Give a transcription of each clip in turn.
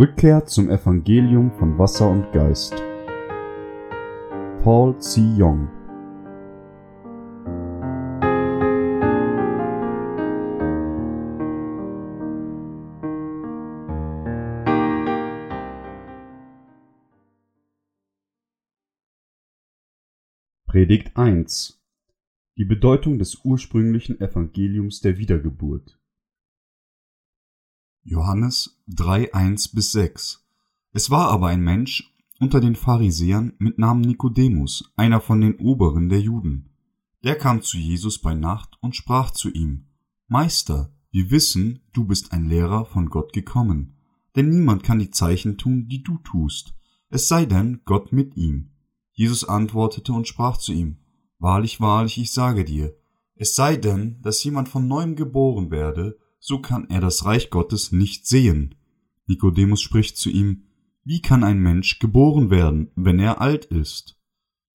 Rückkehr zum Evangelium von Wasser und Geist. Paul C. Young Predigt 1 Die Bedeutung des ursprünglichen Evangeliums der Wiedergeburt Johannes 3, 1 bis 6 Es war aber ein Mensch unter den Pharisäern mit Namen Nikodemus, einer von den Oberen der Juden. Der kam zu Jesus bei Nacht und sprach zu ihm, Meister, wir wissen, du bist ein Lehrer von Gott gekommen, denn niemand kann die Zeichen tun, die du tust, es sei denn Gott mit ihm. Jesus antwortete und sprach zu ihm, Wahrlich, wahrlich, ich sage dir, es sei denn, dass jemand von neuem geboren werde, so kann er das Reich Gottes nicht sehen. Nikodemus spricht zu ihm, Wie kann ein Mensch geboren werden, wenn er alt ist?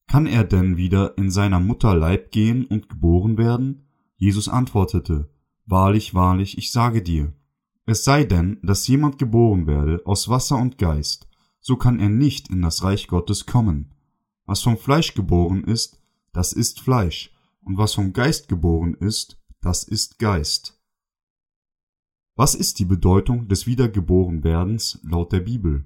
Kann er denn wieder in seiner Mutter Leib gehen und geboren werden? Jesus antwortete, Wahrlich, wahrlich, ich sage dir, es sei denn, dass jemand geboren werde aus Wasser und Geist, so kann er nicht in das Reich Gottes kommen. Was vom Fleisch geboren ist, das ist Fleisch, und was vom Geist geboren ist, das ist Geist. Was ist die Bedeutung des Wiedergeborenwerdens laut der Bibel?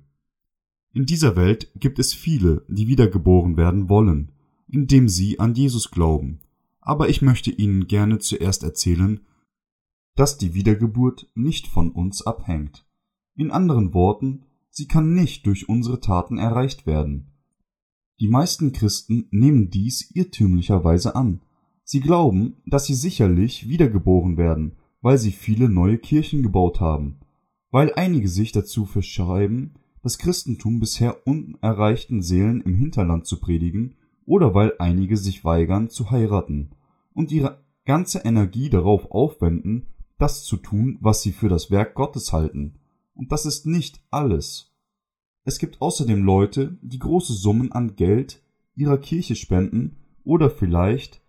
In dieser Welt gibt es viele, die wiedergeboren werden wollen, indem sie an Jesus glauben, aber ich möchte Ihnen gerne zuerst erzählen, dass die Wiedergeburt nicht von uns abhängt. In anderen Worten, sie kann nicht durch unsere Taten erreicht werden. Die meisten Christen nehmen dies irrtümlicherweise an. Sie glauben, dass sie sicherlich wiedergeboren werden, weil sie viele neue Kirchen gebaut haben. Weil einige sich dazu verschreiben, das Christentum bisher unerreichten Seelen im Hinterland zu predigen, oder weil einige sich weigern zu heiraten und ihre ganze Energie darauf aufwenden, das zu tun, was sie für das Werk Gottes halten. Und das ist nicht alles. Es gibt außerdem Leute, die große Summen an Geld ihrer Kirche spenden oder vielleicht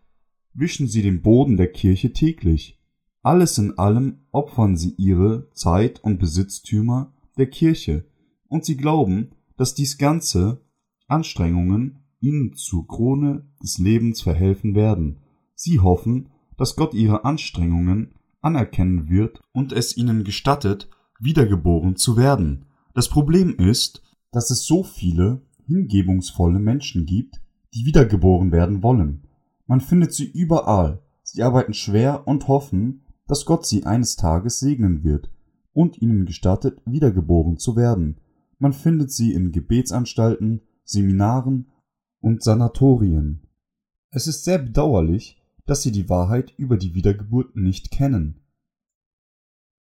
wischen sie den Boden der Kirche täglich. Alles in allem opfern sie ihre Zeit und Besitztümer der Kirche und sie glauben, dass dies ganze Anstrengungen ihnen zur Krone des Lebens verhelfen werden. Sie hoffen, dass Gott ihre Anstrengungen anerkennen wird und es ihnen gestattet, wiedergeboren zu werden. Das Problem ist, dass es so viele hingebungsvolle Menschen gibt, die wiedergeboren werden wollen. Man findet sie überall. Sie arbeiten schwer und hoffen, dass Gott sie eines Tages segnen wird und ihnen gestattet, wiedergeboren zu werden. Man findet sie in Gebetsanstalten, Seminaren und Sanatorien. Es ist sehr bedauerlich, dass sie die Wahrheit über die Wiedergeburt nicht kennen.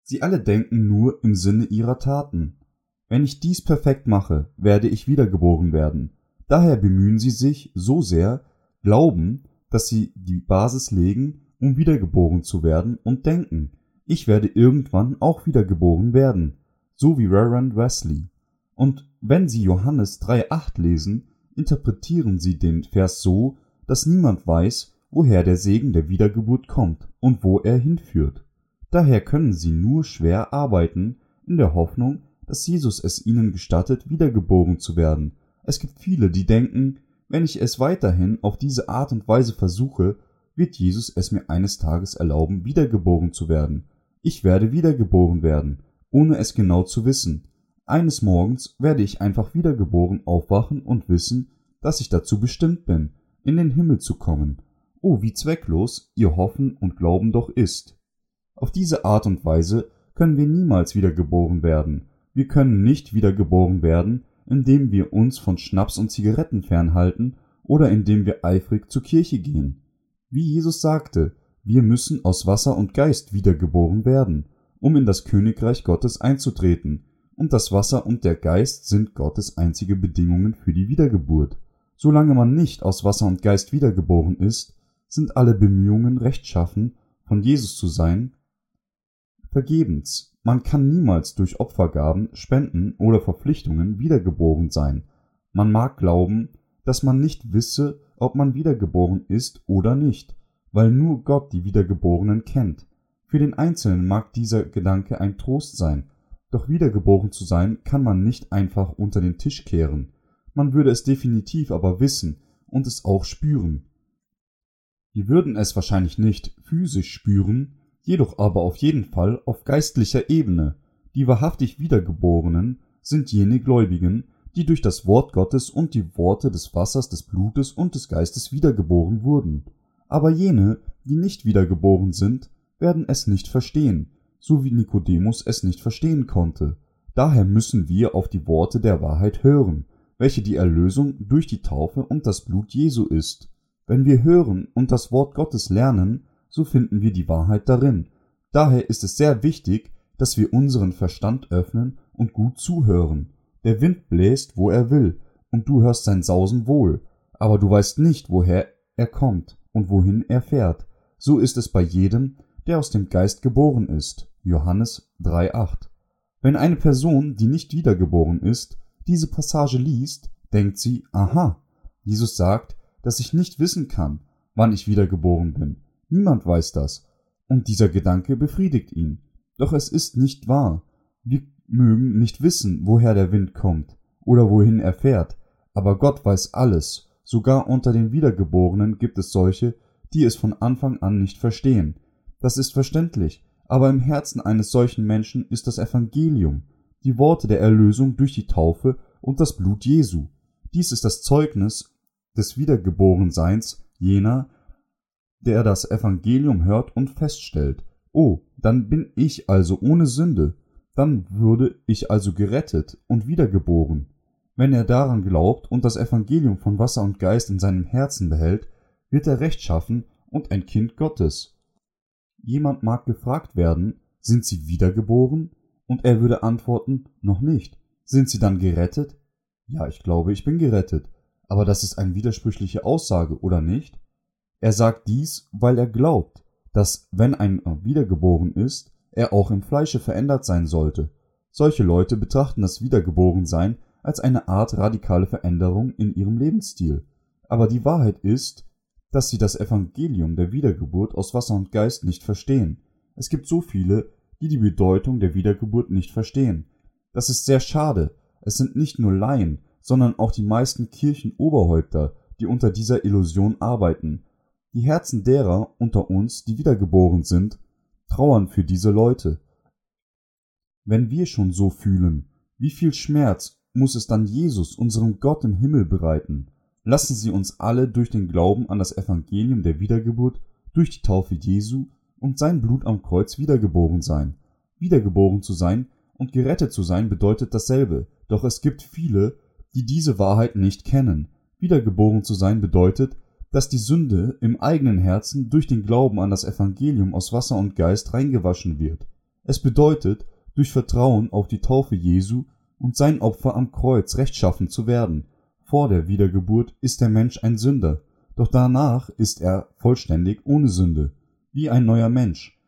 Sie alle denken nur im Sinne ihrer Taten. Wenn ich dies perfekt mache, werde ich wiedergeboren werden. Daher bemühen sie sich so sehr, glauben, dass sie die Basis legen, um wiedergeboren zu werden und denken, ich werde irgendwann auch wiedergeboren werden, so wie Reverend Wesley. Und wenn sie Johannes 3,8 lesen, interpretieren sie den Vers so, dass niemand weiß, woher der Segen der Wiedergeburt kommt und wo er hinführt. Daher können sie nur schwer arbeiten, in der Hoffnung, dass Jesus es ihnen gestattet, wiedergeboren zu werden. Es gibt viele, die denken, wenn ich es weiterhin auf diese Art und Weise versuche, wird Jesus es mir eines Tages erlauben, wiedergeboren zu werden. Ich werde wiedergeboren werden, ohne es genau zu wissen. Eines Morgens werde ich einfach wiedergeboren aufwachen und wissen, dass ich dazu bestimmt bin, in den Himmel zu kommen. Oh, wie zwecklos ihr Hoffen und Glauben doch ist. Auf diese Art und Weise können wir niemals wiedergeboren werden, wir können nicht wiedergeboren werden, indem wir uns von Schnaps und Zigaretten fernhalten oder indem wir eifrig zur Kirche gehen. Wie Jesus sagte, wir müssen aus Wasser und Geist wiedergeboren werden, um in das Königreich Gottes einzutreten, und das Wasser und der Geist sind Gottes einzige Bedingungen für die Wiedergeburt. Solange man nicht aus Wasser und Geist wiedergeboren ist, sind alle Bemühungen rechtschaffen, von Jesus zu sein, vergebens. Man kann niemals durch Opfergaben, Spenden oder Verpflichtungen wiedergeboren sein. Man mag glauben, dass man nicht wisse, ob man wiedergeboren ist oder nicht, weil nur Gott die Wiedergeborenen kennt. Für den Einzelnen mag dieser Gedanke ein Trost sein, Doch wiedergeboren zu sein kann man nicht einfach unter den Tisch kehren. Man würde es definitiv aber wissen und es auch spüren. Wir würden es wahrscheinlich nicht physisch spüren, jedoch aber auf jeden Fall auf geistlicher Ebene. Die wahrhaftig Wiedergeborenen sind jene Gläubigen, die durch das Wort Gottes und die Worte des Wassers, des Blutes und des Geistes wiedergeboren wurden. Aber jene, die nicht wiedergeboren sind, werden es nicht verstehen, so wie Nikodemus es nicht verstehen konnte. Daher müssen wir auf die Worte der Wahrheit hören, welche die Erlösung durch die Taufe und das Blut Jesu ist. Wenn wir hören und das Wort Gottes lernen, so finden wir die Wahrheit darin. Daher ist es sehr wichtig, dass wir unseren Verstand öffnen und gut zuhören. Der Wind bläst, wo er will, und du hörst sein Sausen wohl, aber du weißt nicht, woher er kommt und wohin er fährt. So ist es bei jedem, der aus dem Geist geboren ist. Johannes 3,8. Wenn eine Person, die nicht wiedergeboren ist, diese Passage liest, denkt sie, aha, Jesus sagt, dass ich nicht wissen kann, wann ich wiedergeboren bin. Niemand weiß das. Und dieser Gedanke befriedigt ihn. Doch es ist nicht wahr. Wir mögen nicht wissen, woher der Wind kommt oder wohin er fährt, aber Gott weiß alles. Sogar unter den Wiedergeborenen gibt es solche, die es von Anfang an nicht verstehen. Das ist verständlich, aber im Herzen eines solchen Menschen ist das Evangelium, die Worte der Erlösung durch die Taufe und das Blut Jesu. Dies ist das Zeugnis des Wiedergeborenseins jener, der das Evangelium hört und feststellt, oh, dann bin ich also ohne Sünde, dann würde ich also gerettet und wiedergeboren. Wenn er daran glaubt und das Evangelium von Wasser und Geist in seinem Herzen behält, wird er rechtschaffen und ein Kind Gottes. Jemand mag gefragt werden, sind sie wiedergeboren? Und er würde antworten, noch nicht. Sind sie dann gerettet? Ja, ich glaube, ich bin gerettet. Aber das ist eine widersprüchliche Aussage, oder nicht? Er sagt dies, weil er glaubt, dass, wenn ein wiedergeboren ist, er auch im Fleische verändert sein sollte. Solche Leute betrachten das Wiedergeborensein als eine Art radikale Veränderung in ihrem Lebensstil. Aber die Wahrheit ist, dass sie das Evangelium der Wiedergeburt aus Wasser und Geist nicht verstehen. Es gibt so viele, die die Bedeutung der Wiedergeburt nicht verstehen. Das ist sehr schade. Es sind nicht nur Laien, sondern auch die meisten Kirchenoberhäupter, die unter dieser Illusion arbeiten. Die Herzen derer unter uns, die wiedergeboren sind, trauern für diese Leute. Wenn wir schon so fühlen, wie viel Schmerz muss es dann Jesus, unserem Gott im Himmel bereiten? Lassen Sie uns alle durch den Glauben an das Evangelium der Wiedergeburt, durch die Taufe Jesu und sein Blut am Kreuz wiedergeboren sein. Wiedergeboren zu sein und gerettet zu sein bedeutet dasselbe, doch es gibt viele, die diese Wahrheit nicht kennen. Wiedergeboren zu sein bedeutet, dass die Sünde im eigenen Herzen durch den Glauben an das Evangelium aus Wasser und Geist reingewaschen wird. Es bedeutet, durch Vertrauen auf die Taufe Jesu und sein Opfer am Kreuz rechtschaffen zu werden. Vor der Wiedergeburt ist der Mensch ein Sünder, doch danach ist er vollständig ohne Sünde, wie ein neuer Mensch.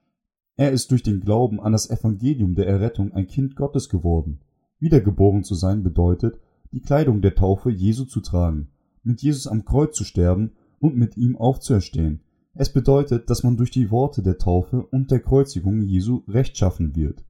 Er ist durch den Glauben an das Evangelium der Errettung ein Kind Gottes geworden. Wiedergeboren zu sein bedeutet, die Kleidung der Taufe Jesu zu tragen, mit Jesus am Kreuz zu sterben und mit ihm aufzuerstehen. Es bedeutet, dass man durch die Worte der Taufe und der Kreuzigung Jesu rechtschaffen wird.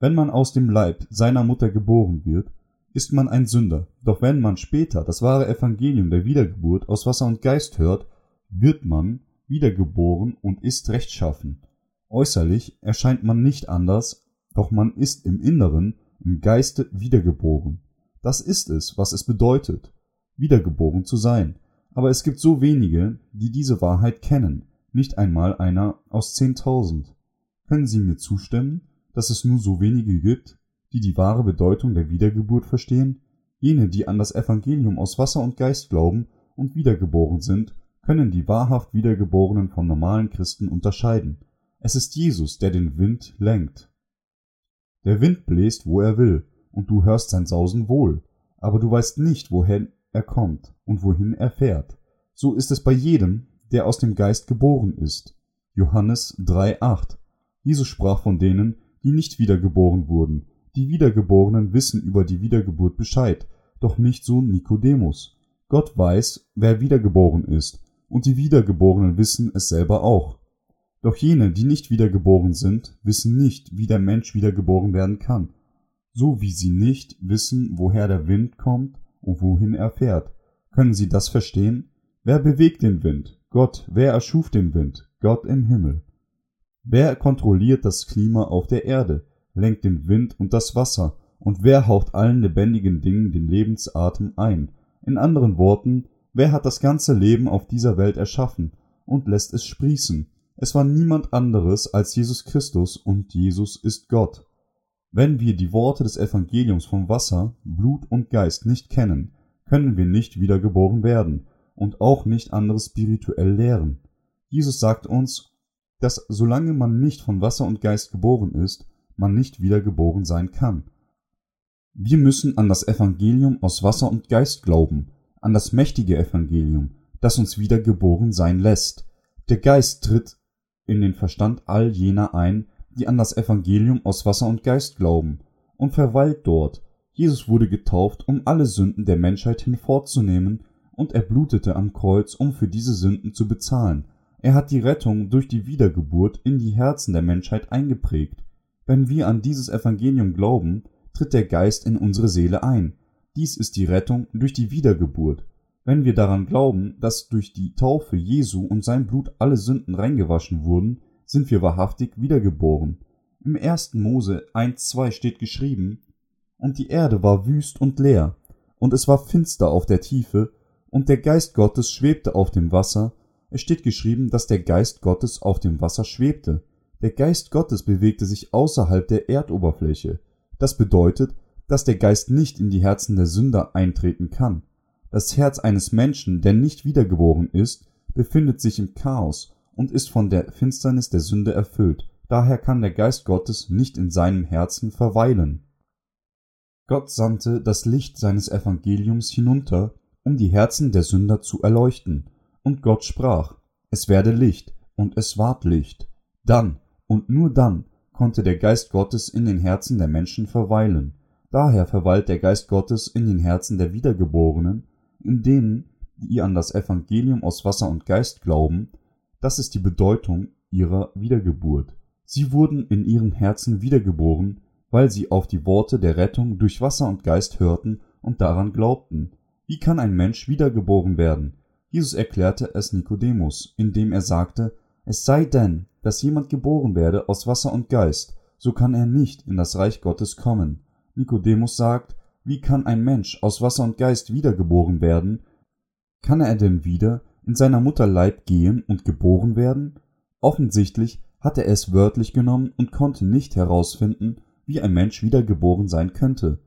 Wenn man aus dem Leib seiner Mutter geboren wird, ist man ein Sünder, doch wenn man später das wahre Evangelium der Wiedergeburt aus Wasser und Geist hört, wird man wiedergeboren und ist rechtschaffen. Äußerlich erscheint man nicht anders, doch man ist im Inneren, im Geiste wiedergeboren. Das ist es, was es bedeutet, wiedergeboren zu sein. Aber es gibt so wenige, die diese Wahrheit kennen, nicht einmal einer aus zehntausend. Können Sie mir zustimmen, dass es nur so wenige gibt, die die wahre Bedeutung der Wiedergeburt verstehen? Jene, die an das Evangelium aus Wasser und Geist glauben und wiedergeboren sind, können die wahrhaft Wiedergeborenen von normalen Christen unterscheiden. Es ist Jesus, der den Wind lenkt. Der Wind bläst, wo er will, und du hörst sein Sausen wohl, aber du weißt nicht, woher er kommt und wohin er fährt. So ist es bei jedem, der aus dem Geist geboren ist. Johannes 3,8. Jesus sprach von denen, die nicht wiedergeboren wurden. Die Wiedergeborenen wissen über die Wiedergeburt Bescheid, doch nicht so Nikodemus. Gott weiß, wer wiedergeboren ist, und die Wiedergeborenen wissen es selber auch. Doch jene, die nicht wiedergeboren sind, wissen nicht, wie der Mensch wiedergeboren werden kann. So wie sie nicht wissen, woher der Wind kommt wohin er fährt. Können Sie das verstehen? Wer bewegt den Wind? Gott. Wer erschuf den Wind? Gott im Himmel. Wer kontrolliert das Klima auf der Erde, lenkt den Wind und das Wasser, und wer haucht allen lebendigen Dingen den Lebensatem ein? In anderen Worten, wer hat das ganze Leben auf dieser Welt erschaffen und lässt es sprießen? Es war niemand anderes als Jesus Christus und Jesus ist Gott. Wenn wir die Worte des Evangeliums vom Wasser, Blut und Geist nicht kennen, können wir nicht wiedergeboren werden und auch nicht anderes spirituell lehren. Jesus sagt uns, dass solange man nicht von Wasser und Geist geboren ist, man nicht wiedergeboren sein kann. Wir müssen an das Evangelium aus Wasser und Geist glauben, an das mächtige Evangelium, das uns wiedergeboren sein lässt. Der Geist tritt in den Verstand all jener ein, die an das Evangelium aus Wasser und Geist glauben, und verweilt dort. Jesus wurde getauft, um alle Sünden der Menschheit hinfortzunehmen, und er blutete am Kreuz, um für diese Sünden zu bezahlen. Er hat die Rettung durch die Wiedergeburt in die Herzen der Menschheit eingeprägt. Wenn wir an dieses Evangelium glauben, tritt der Geist in unsere Seele ein. Dies ist die Rettung durch die Wiedergeburt. Wenn wir daran glauben, dass durch die Taufe Jesu und sein Blut alle Sünden reingewaschen wurden, sind wir wahrhaftig wiedergeboren. Im 1. Mose 1,2 steht geschrieben, und die Erde war wüst und leer, und es war finster auf der Tiefe, und der Geist Gottes schwebte auf dem Wasser. Es steht geschrieben, dass der Geist Gottes auf dem Wasser schwebte. Der Geist Gottes bewegte sich außerhalb der Erdoberfläche. Das bedeutet, dass der Geist nicht in die Herzen der Sünder eintreten kann. Das Herz eines Menschen, der nicht wiedergeboren ist, befindet sich im Chaos und ist von der Finsternis der Sünde erfüllt, daher kann der Geist Gottes nicht in seinem Herzen verweilen. Gott sandte das Licht seines Evangeliums hinunter, um die Herzen der Sünder zu erleuchten, und Gott sprach, es werde Licht, und es ward Licht. Dann und nur dann konnte der Geist Gottes in den Herzen der Menschen verweilen. Daher verweilt der Geist Gottes in den Herzen der Wiedergeborenen, in denen, die an das Evangelium aus Wasser und Geist glauben, das ist die Bedeutung ihrer Wiedergeburt. Sie wurden in ihren Herzen wiedergeboren, weil sie auf die Worte der Rettung durch Wasser und Geist hörten und daran glaubten. Wie kann ein Mensch wiedergeboren werden? Jesus erklärte es Nikodemus, indem er sagte, es sei denn, dass jemand geboren werde aus Wasser und Geist, so kann er nicht in das Reich Gottes kommen. Nikodemus sagt, wie kann ein Mensch aus Wasser und Geist wiedergeboren werden? Kann er denn wieder in seiner Mutter Leib gehen und geboren werden? Offensichtlich hatte er es wörtlich genommen und konnte nicht herausfinden, wie ein Mensch wiedergeboren sein könnte.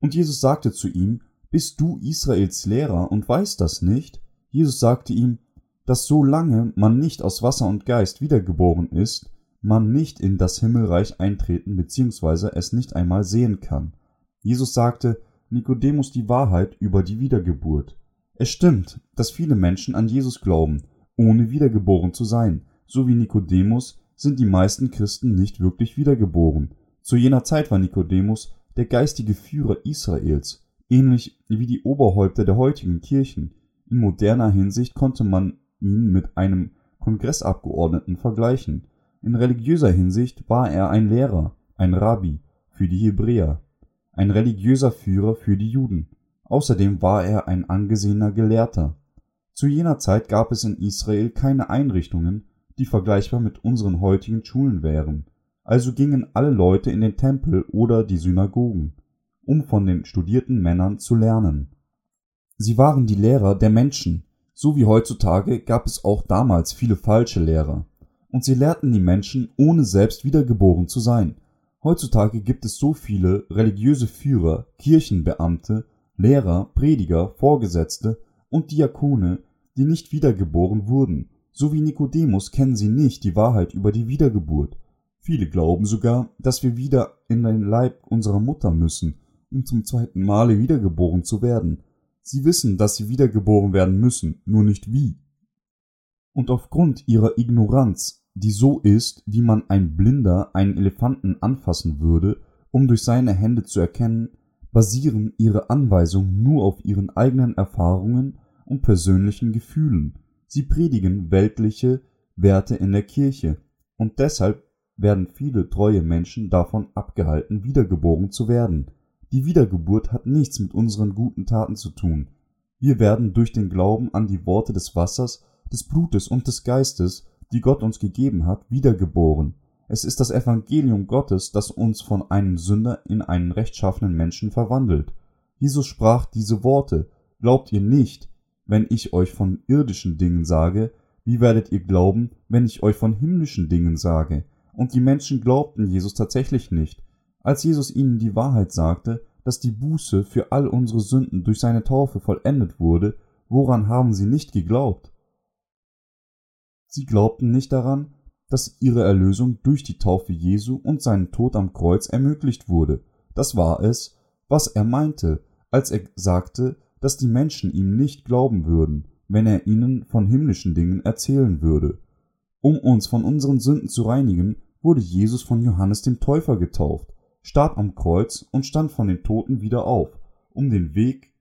Und Jesus sagte zu ihm, Bist du Israels Lehrer und weißt das nicht? Jesus sagte ihm, dass solange man nicht aus Wasser und Geist wiedergeboren ist, man nicht in das Himmelreich eintreten bzw. es nicht einmal sehen kann. Jesus sagte Nikodemus die Wahrheit über die Wiedergeburt. Es stimmt, dass viele Menschen an Jesus glauben, ohne wiedergeboren zu sein. So wie Nikodemus sind die meisten Christen nicht wirklich wiedergeboren. Zu jener Zeit war Nikodemus der geistige Führer Israels, ähnlich wie die Oberhäupter der heutigen Kirchen. In moderner Hinsicht konnte man ihn mit einem Kongressabgeordneten vergleichen. In religiöser Hinsicht war er ein Lehrer, ein Rabbi für die Hebräer, ein religiöser Führer für die Juden. Außerdem war er ein angesehener Gelehrter. Zu jener Zeit gab es in Israel keine Einrichtungen, die vergleichbar mit unseren heutigen Schulen wären, also gingen alle Leute in den Tempel oder die Synagogen, um von den studierten Männern zu lernen. Sie waren die Lehrer der Menschen, so wie heutzutage gab es auch damals viele falsche Lehrer, und sie lehrten die Menschen, ohne selbst wiedergeboren zu sein. Heutzutage gibt es so viele religiöse Führer, Kirchenbeamte Lehrer, Prediger, Vorgesetzte und Diakone, die nicht wiedergeboren wurden, so wie Nikodemus kennen sie nicht die Wahrheit über die Wiedergeburt. Viele glauben sogar, dass wir wieder in den Leib unserer Mutter müssen, um zum zweiten Male wiedergeboren zu werden. Sie wissen, dass sie wiedergeboren werden müssen, nur nicht wie. Und aufgrund ihrer Ignoranz, die so ist, wie man ein Blinder einen Elefanten anfassen würde, um durch seine Hände zu erkennen, basieren ihre Anweisungen nur auf ihren eigenen Erfahrungen und persönlichen Gefühlen. Sie predigen weltliche Werte in der Kirche, und deshalb werden viele treue Menschen davon abgehalten, wiedergeboren zu werden. Die Wiedergeburt hat nichts mit unseren guten Taten zu tun. Wir werden durch den Glauben an die Worte des Wassers, des Blutes und des Geistes, die Gott uns gegeben hat, wiedergeboren. Es ist das Evangelium Gottes, das uns von einem Sünder in einen rechtschaffenen Menschen verwandelt. Jesus sprach diese Worte, Glaubt ihr nicht, wenn ich euch von irdischen Dingen sage, wie werdet ihr glauben, wenn ich euch von himmlischen Dingen sage? Und die Menschen glaubten Jesus tatsächlich nicht. Als Jesus ihnen die Wahrheit sagte, dass die Buße für all unsere Sünden durch seine Taufe vollendet wurde, woran haben sie nicht geglaubt? Sie glaubten nicht daran, dass ihre Erlösung durch die Taufe Jesu und seinen Tod am Kreuz ermöglicht wurde. Das war es, was er meinte, als er sagte, dass die Menschen ihm nicht glauben würden, wenn er ihnen von himmlischen Dingen erzählen würde. Um uns von unseren Sünden zu reinigen, wurde Jesus von Johannes dem Täufer getauft, starb am Kreuz und stand von den Toten wieder auf, um den Weg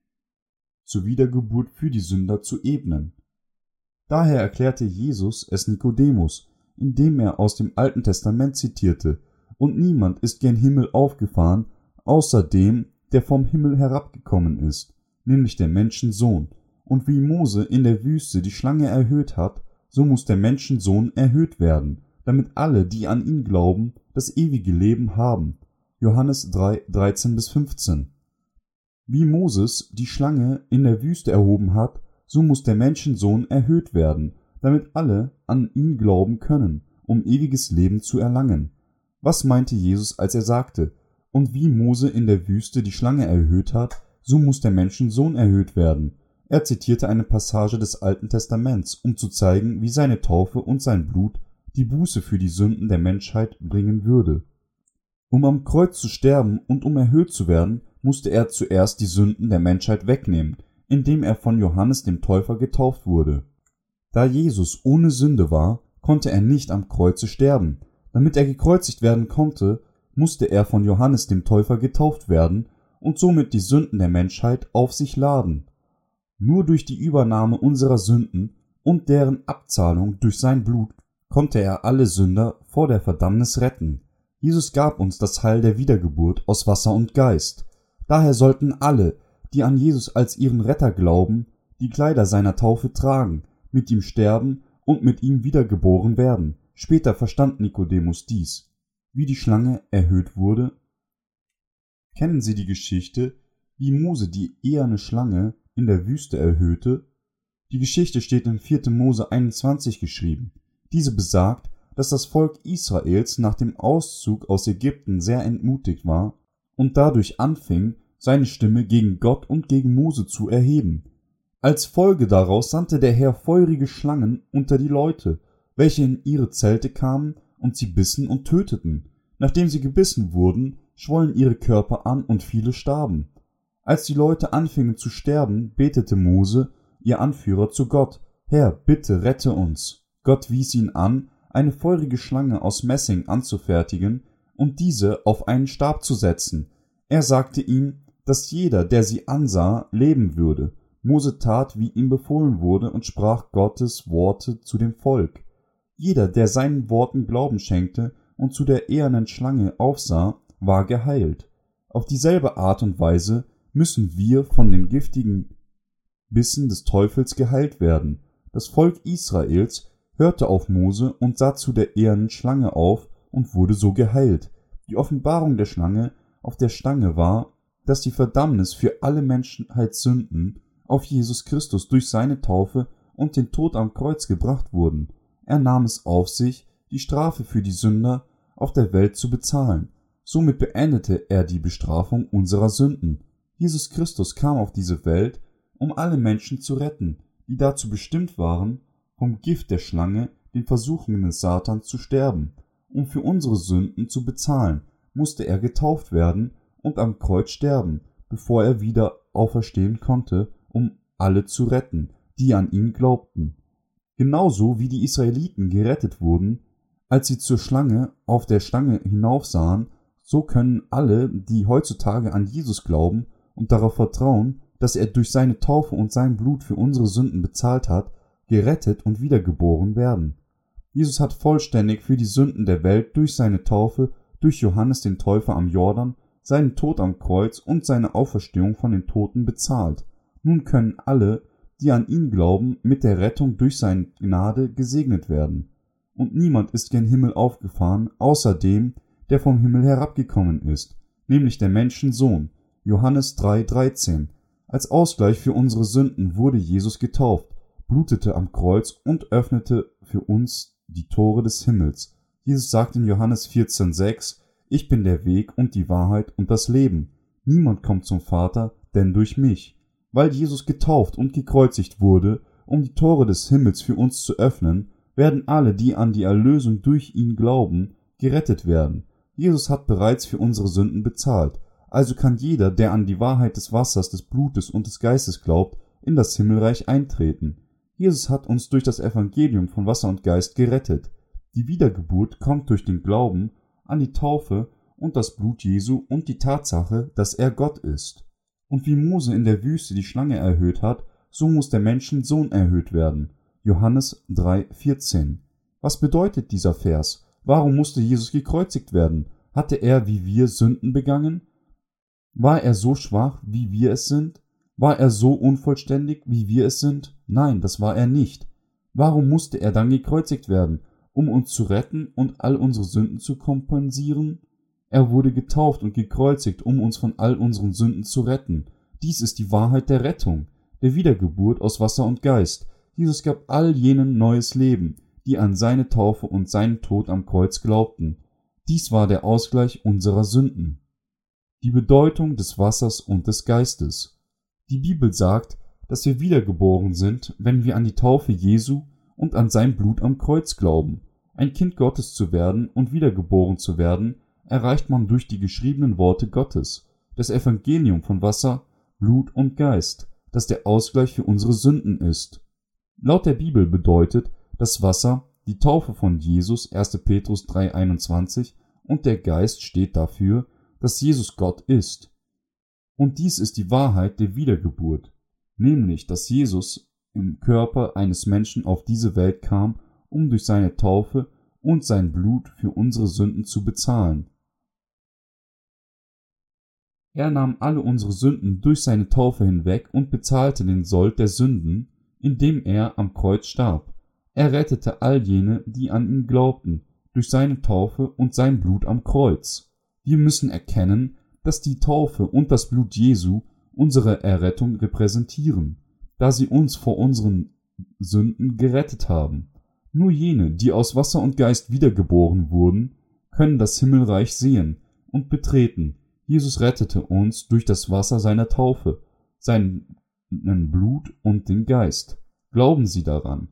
zur Wiedergeburt für die Sünder zu ebnen. Daher erklärte Jesus es Nikodemus, indem er aus dem Alten Testament zitierte, und niemand ist gen Himmel aufgefahren, außer dem, der vom Himmel herabgekommen ist nämlich der Menschensohn. Und wie Mose in der Wüste die Schlange erhöht hat, so muss der Menschensohn erhöht werden, damit alle, die an ihn glauben, das ewige Leben haben. Johannes 3, 13 bis 15. Wie Moses die Schlange in der Wüste erhoben hat, so muss der Menschensohn erhöht werden, damit alle an ihn glauben können, um ewiges Leben zu erlangen. Was meinte Jesus, als er sagte, und wie Mose in der Wüste die Schlange erhöht hat, so muss der Menschensohn erhöht werden. Er zitierte eine Passage des Alten Testaments, um zu zeigen, wie seine Taufe und sein Blut die Buße für die Sünden der Menschheit bringen würde. Um am Kreuz zu sterben und um erhöht zu werden, musste er zuerst die Sünden der Menschheit wegnehmen, indem er von Johannes dem Täufer getauft wurde. Da Jesus ohne Sünde war, konnte er nicht am Kreuze sterben. Damit er gekreuzigt werden konnte, musste er von Johannes dem Täufer getauft werden und somit die Sünden der Menschheit auf sich laden. Nur durch die Übernahme unserer Sünden und deren Abzahlung durch sein Blut konnte er alle Sünder vor der Verdammnis retten. Jesus gab uns das Heil der Wiedergeburt aus Wasser und Geist. Daher sollten alle, die an Jesus als ihren Retter glauben, die Kleider seiner Taufe tragen, mit ihm sterben und mit ihm wiedergeboren werden. Später verstand Nikodemus dies. Wie die Schlange erhöht wurde, Kennen Sie die Geschichte, wie Mose die eherne Schlange in der Wüste erhöhte? Die Geschichte steht in 4. Mose 21 geschrieben. Diese besagt, dass das Volk Israels nach dem Auszug aus Ägypten sehr entmutigt war und dadurch anfing, seine Stimme gegen Gott und gegen Mose zu erheben. Als Folge daraus sandte der Herr feurige Schlangen unter die Leute, welche in ihre Zelte kamen und sie bissen und töteten. Nachdem sie gebissen wurden, schwollen ihre Körper an und viele starben. Als die Leute anfingen zu sterben, betete Mose, ihr Anführer, zu Gott, Herr, bitte rette uns. Gott wies ihn an, eine feurige Schlange aus Messing anzufertigen und diese auf einen Stab zu setzen. Er sagte ihm, dass jeder, der sie ansah, leben würde. Mose tat, wie ihm befohlen wurde, und sprach Gottes Worte zu dem Volk. Jeder, der seinen Worten Glauben schenkte und zu der ehernen Schlange aufsah, war geheilt. Auf dieselbe Art und Weise müssen wir von den giftigen Bissen des Teufels geheilt werden. Das Volk Israels hörte auf Mose und sah zu der ehernen Schlange auf und wurde so geheilt. Die Offenbarung der Schlange auf der Stange war, dass die Verdammnis für alle Menschheitssünden auf Jesus Christus durch seine Taufe und den Tod am Kreuz gebracht wurden. Er nahm es auf sich, die Strafe für die Sünder auf der Welt zu bezahlen. Somit beendete er die Bestrafung unserer Sünden. Jesus Christus kam auf diese Welt, um alle Menschen zu retten, die dazu bestimmt waren, vom Gift der Schlange, den Versuchungen des Satans zu sterben. Um für unsere Sünden zu bezahlen, musste er getauft werden und am Kreuz sterben, bevor er wieder auferstehen konnte, alle zu retten, die an ihn glaubten. Genauso wie die Israeliten gerettet wurden, als sie zur Schlange auf der Stange hinaufsahen so können alle, die heutzutage an Jesus glauben und darauf vertrauen, dass er durch seine Taufe und sein Blut für unsere Sünden bezahlt hat, gerettet und wiedergeboren werden. Jesus hat vollständig für die Sünden der Welt durch seine Taufe, durch Johannes den Täufer am Jordan, seinen Tod am Kreuz und seine Auferstehung von den Toten bezahlt. Nun können alle, die an ihn glauben, mit der Rettung durch seine Gnade gesegnet werden. Und niemand ist gen Himmel aufgefahren, außer dem, der vom Himmel herabgekommen ist, nämlich der Menschensohn. Johannes 3,13. Als Ausgleich für unsere Sünden wurde Jesus getauft, blutete am Kreuz und öffnete für uns die Tore des Himmels. Jesus sagt in Johannes 14,6 Ich bin der Weg und die Wahrheit und das Leben. Niemand kommt zum Vater, denn durch mich. Weil Jesus getauft und gekreuzigt wurde, um die Tore des Himmels für uns zu öffnen, werden alle, die an die Erlösung durch ihn glauben, gerettet werden. Jesus hat bereits für unsere Sünden bezahlt, also kann jeder, der an die Wahrheit des Wassers, des Blutes und des Geistes glaubt, in das Himmelreich eintreten. Jesus hat uns durch das Evangelium von Wasser und Geist gerettet. Die Wiedergeburt kommt durch den Glauben an die Taufe und das Blut Jesu und die Tatsache, dass er Gott ist. Und wie Mose in der Wüste die Schlange erhöht hat, so muss der Menschensohn erhöht werden. Johannes 3,14. Was bedeutet dieser Vers? Warum musste Jesus gekreuzigt werden? Hatte er wie wir Sünden begangen? War er so schwach, wie wir es sind? War er so unvollständig, wie wir es sind? Nein, das war er nicht. Warum musste er dann gekreuzigt werden? Um uns zu retten und all unsere Sünden zu kompensieren? Er wurde getauft und gekreuzigt, um uns von all unseren Sünden zu retten. Dies ist die Wahrheit der Rettung, der Wiedergeburt aus Wasser und Geist. Jesus gab all jenen neues Leben, die an seine Taufe und seinen Tod am Kreuz glaubten. Dies war der Ausgleich unserer Sünden. Die Bedeutung des Wassers und des Geistes. Die Bibel sagt, dass wir wiedergeboren sind, wenn wir an die Taufe Jesu und an sein Blut am Kreuz glauben. Ein Kind Gottes zu werden und wiedergeboren zu werden, erreicht man durch die geschriebenen Worte Gottes, das Evangelium von Wasser, Blut und Geist, das der Ausgleich für unsere Sünden ist. Laut der Bibel bedeutet das Wasser die Taufe von Jesus 1. Petrus 3,21 und der Geist steht dafür, dass Jesus Gott ist. Und dies ist die Wahrheit der Wiedergeburt, nämlich dass Jesus im Körper eines Menschen auf diese Welt kam, um durch seine Taufe und sein Blut für unsere Sünden zu bezahlen. Er nahm alle unsere Sünden durch seine Taufe hinweg und bezahlte den Sold der Sünden, indem er am Kreuz starb. Er rettete all jene, die an ihn glaubten, durch seine Taufe und sein Blut am Kreuz. Wir müssen erkennen, dass die Taufe und das Blut Jesu unsere Errettung repräsentieren, da sie uns vor unseren Sünden gerettet haben. Nur jene, die aus Wasser und Geist wiedergeboren wurden, können das Himmelreich sehen und betreten, Jesus rettete uns durch das Wasser seiner Taufe, sein Blut und den Geist. Glauben Sie daran.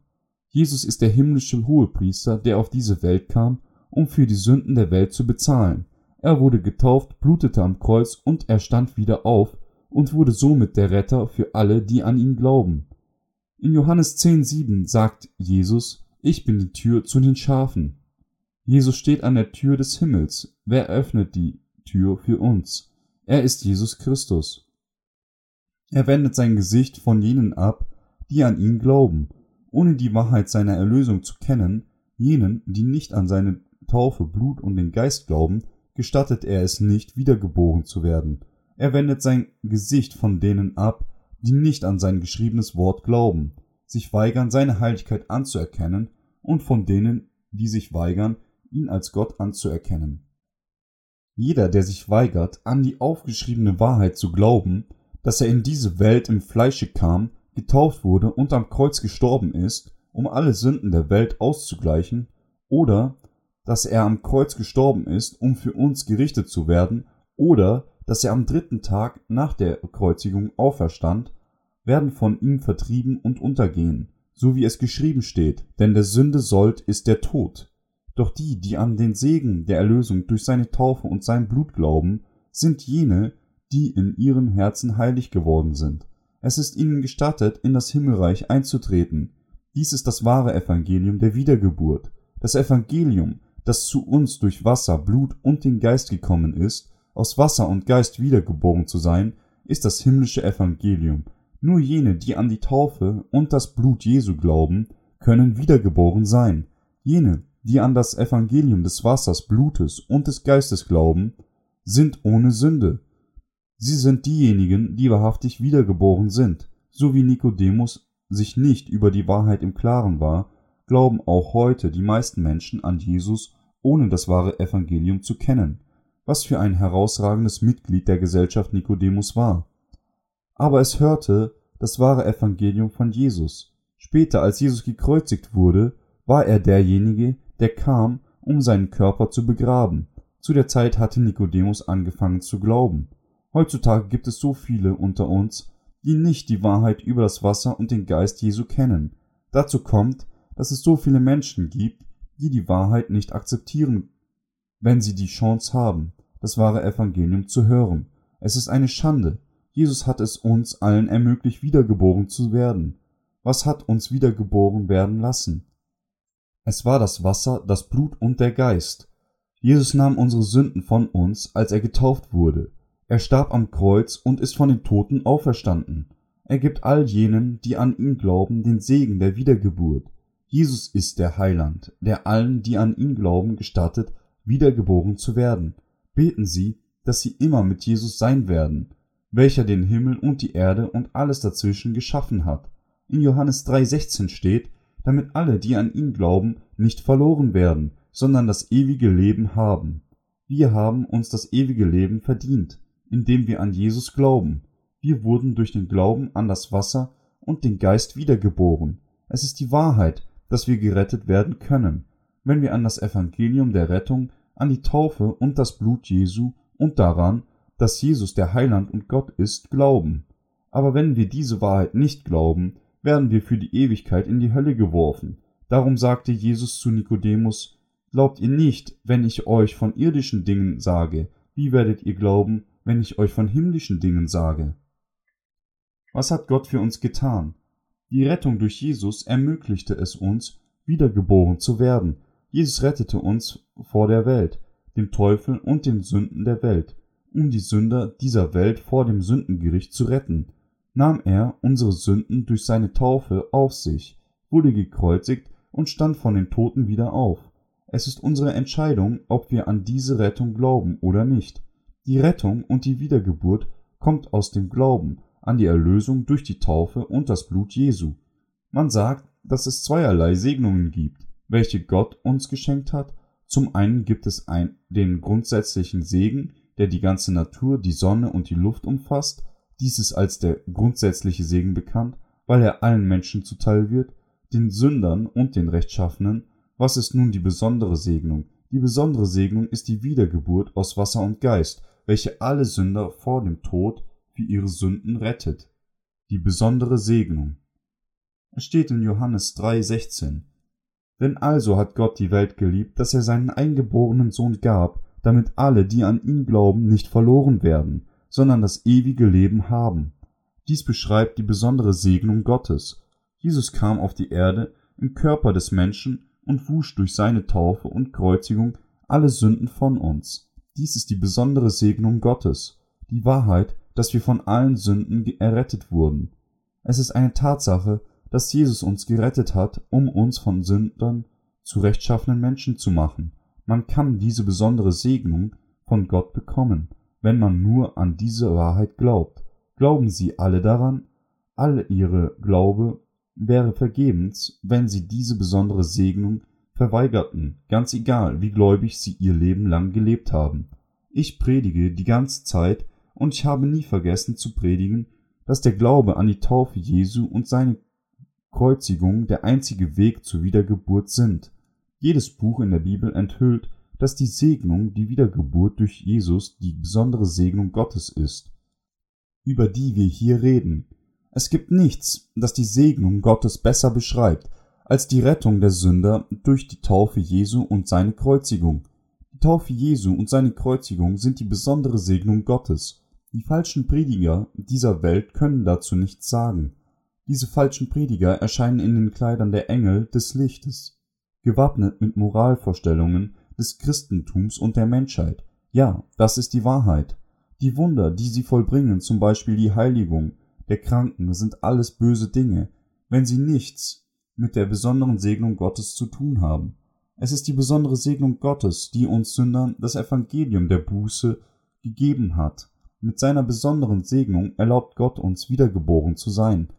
Jesus ist der himmlische Hohepriester, der auf diese Welt kam, um für die Sünden der Welt zu bezahlen. Er wurde getauft, blutete am Kreuz und er stand wieder auf und wurde somit der Retter für alle, die an ihn glauben. In Johannes 10,7 sagt Jesus, ich bin die Tür zu den Schafen. Jesus steht an der Tür des Himmels. Wer öffnet die Tür für uns. Er ist Jesus Christus. Er wendet sein Gesicht von jenen ab, die an ihn glauben, ohne die Wahrheit seiner Erlösung zu kennen, jenen, die nicht an seine Taufe, Blut und den Geist glauben, gestattet er es nicht, wiedergeboren zu werden. Er wendet sein Gesicht von denen ab, die nicht an sein geschriebenes Wort glauben, sich weigern, seine Heiligkeit anzuerkennen, und von denen, die sich weigern, ihn als Gott anzuerkennen. Jeder, der sich weigert, an die aufgeschriebene Wahrheit zu glauben, dass er in diese Welt im Fleische kam, getauft wurde und am Kreuz gestorben ist, um alle Sünden der Welt auszugleichen, oder dass er am Kreuz gestorben ist, um für uns gerichtet zu werden, oder dass er am dritten Tag nach der Kreuzigung auferstand, werden von ihm vertrieben und untergehen, so wie es geschrieben steht, denn der Sünde Sold ist der Tod. Doch die, die an den Segen der Erlösung durch seine Taufe und sein Blut glauben, sind jene, die in ihren Herzen heilig geworden sind. Es ist ihnen gestattet, in das Himmelreich einzutreten. Dies ist das wahre Evangelium der Wiedergeburt. Das Evangelium, das zu uns durch Wasser, Blut und den Geist gekommen ist, aus Wasser und Geist wiedergeboren zu sein, ist das himmlische Evangelium. Nur jene, die an die Taufe und das Blut Jesu glauben, können wiedergeboren sein. Jene, die an das Evangelium des Wassers, Blutes und des Geistes glauben, sind ohne Sünde. Sie sind diejenigen, die wahrhaftig wiedergeboren sind, so wie Nikodemus sich nicht über die Wahrheit im Klaren war, glauben auch heute die meisten Menschen an Jesus, ohne das wahre Evangelium zu kennen, was für ein herausragendes Mitglied der Gesellschaft Nikodemus war. Aber es hörte das wahre Evangelium von Jesus. Später, als Jesus gekreuzigt wurde, war er derjenige, der kam, um seinen Körper zu begraben. Zu der Zeit hatte Nikodemus angefangen zu glauben. Heutzutage gibt es so viele unter uns, die nicht die Wahrheit über das Wasser und den Geist Jesu kennen. Dazu kommt, dass es so viele Menschen gibt, die die Wahrheit nicht akzeptieren, wenn sie die Chance haben, das wahre Evangelium zu hören. Es ist eine Schande. Jesus hat es uns allen ermöglicht, wiedergeboren zu werden. Was hat uns wiedergeboren werden lassen? Es war das Wasser, das Blut und der Geist. Jesus nahm unsere Sünden von uns, als er getauft wurde. Er starb am Kreuz und ist von den Toten auferstanden. Er gibt all jenen, die an ihn glauben, den Segen der Wiedergeburt. Jesus ist der Heiland, der allen, die an ihn glauben, gestattet, wiedergeboren zu werden. Beten Sie, dass Sie immer mit Jesus sein werden, welcher den Himmel und die Erde und alles dazwischen geschaffen hat. In Johannes 3,16 steht, damit alle, die an ihn glauben, nicht verloren werden, sondern das ewige Leben haben. Wir haben uns das ewige Leben verdient, indem wir an Jesus glauben. Wir wurden durch den Glauben an das Wasser und den Geist wiedergeboren. Es ist die Wahrheit, dass wir gerettet werden können, wenn wir an das Evangelium der Rettung, an die Taufe und das Blut Jesu und daran, dass Jesus der Heiland und Gott ist, glauben. Aber wenn wir diese Wahrheit nicht glauben, werden wir für die Ewigkeit in die Hölle geworfen. Darum sagte Jesus zu Nikodemus, Glaubt ihr nicht, wenn ich euch von irdischen Dingen sage, wie werdet ihr glauben, wenn ich euch von himmlischen Dingen sage? Was hat Gott für uns getan? Die Rettung durch Jesus ermöglichte es uns, wiedergeboren zu werden. Jesus rettete uns vor der Welt, dem Teufel und den Sünden der Welt, um die Sünder dieser Welt vor dem Sündengericht zu retten nahm er unsere Sünden durch seine Taufe auf sich, wurde gekreuzigt und stand von den Toten wieder auf. Es ist unsere Entscheidung, ob wir an diese Rettung glauben oder nicht. Die Rettung und die Wiedergeburt kommt aus dem Glauben an die Erlösung durch die Taufe und das Blut Jesu. Man sagt, dass es zweierlei Segnungen gibt, welche Gott uns geschenkt hat. Zum einen gibt es ein, den grundsätzlichen Segen, der die ganze Natur, die Sonne und die Luft umfasst, dies ist als der grundsätzliche Segen bekannt, weil er allen Menschen zuteil wird, den Sündern und den Rechtschaffenen. Was ist nun die besondere Segnung? Die besondere Segnung ist die Wiedergeburt aus Wasser und Geist, welche alle Sünder vor dem Tod für ihre Sünden rettet. Die besondere Segnung. Es steht in Johannes 3,16. Denn also hat Gott die Welt geliebt, dass er seinen eingeborenen Sohn gab, damit alle, die an ihn glauben, nicht verloren werden, sondern das ewige Leben haben. Dies beschreibt die besondere Segnung Gottes. Jesus kam auf die Erde im Körper des Menschen und wusch durch seine Taufe und Kreuzigung alle Sünden von uns. Dies ist die besondere Segnung Gottes, die Wahrheit, dass wir von allen Sünden errettet wurden. Es ist eine Tatsache, dass Jesus uns gerettet hat, um uns von Sündern zu rechtschaffenen Menschen zu machen. Man kann diese besondere Segnung von Gott bekommen wenn man nur an diese Wahrheit glaubt. Glauben Sie alle daran? All Ihre Glaube wäre vergebens, wenn Sie diese besondere Segnung verweigerten, ganz egal, wie gläubig Sie Ihr Leben lang gelebt haben. Ich predige die ganze Zeit und ich habe nie vergessen zu predigen, dass der Glaube an die Taufe Jesu und seine Kreuzigung der einzige Weg zur Wiedergeburt sind. Jedes Buch in der Bibel enthüllt dass die Segnung, die Wiedergeburt durch Jesus die besondere Segnung Gottes ist, über die wir hier reden. Es gibt nichts, das die Segnung Gottes besser beschreibt, als die Rettung der Sünder durch die Taufe Jesu und seine Kreuzigung. Die Taufe Jesu und seine Kreuzigung sind die besondere Segnung Gottes. Die falschen Prediger dieser Welt können dazu nichts sagen. Diese falschen Prediger erscheinen in den Kleidern der Engel des Lichtes, gewappnet mit Moralvorstellungen, des Christentums und der Menschheit. Ja, das ist die Wahrheit. Die Wunder, die sie vollbringen, zum Beispiel die Heiligung der Kranken, sind alles böse Dinge, wenn sie nichts mit der besonderen Segnung Gottes zu tun haben. Es ist die besondere Segnung Gottes, die uns Sündern das Evangelium der Buße gegeben hat. Mit seiner besonderen Segnung erlaubt Gott uns wiedergeboren zu sein.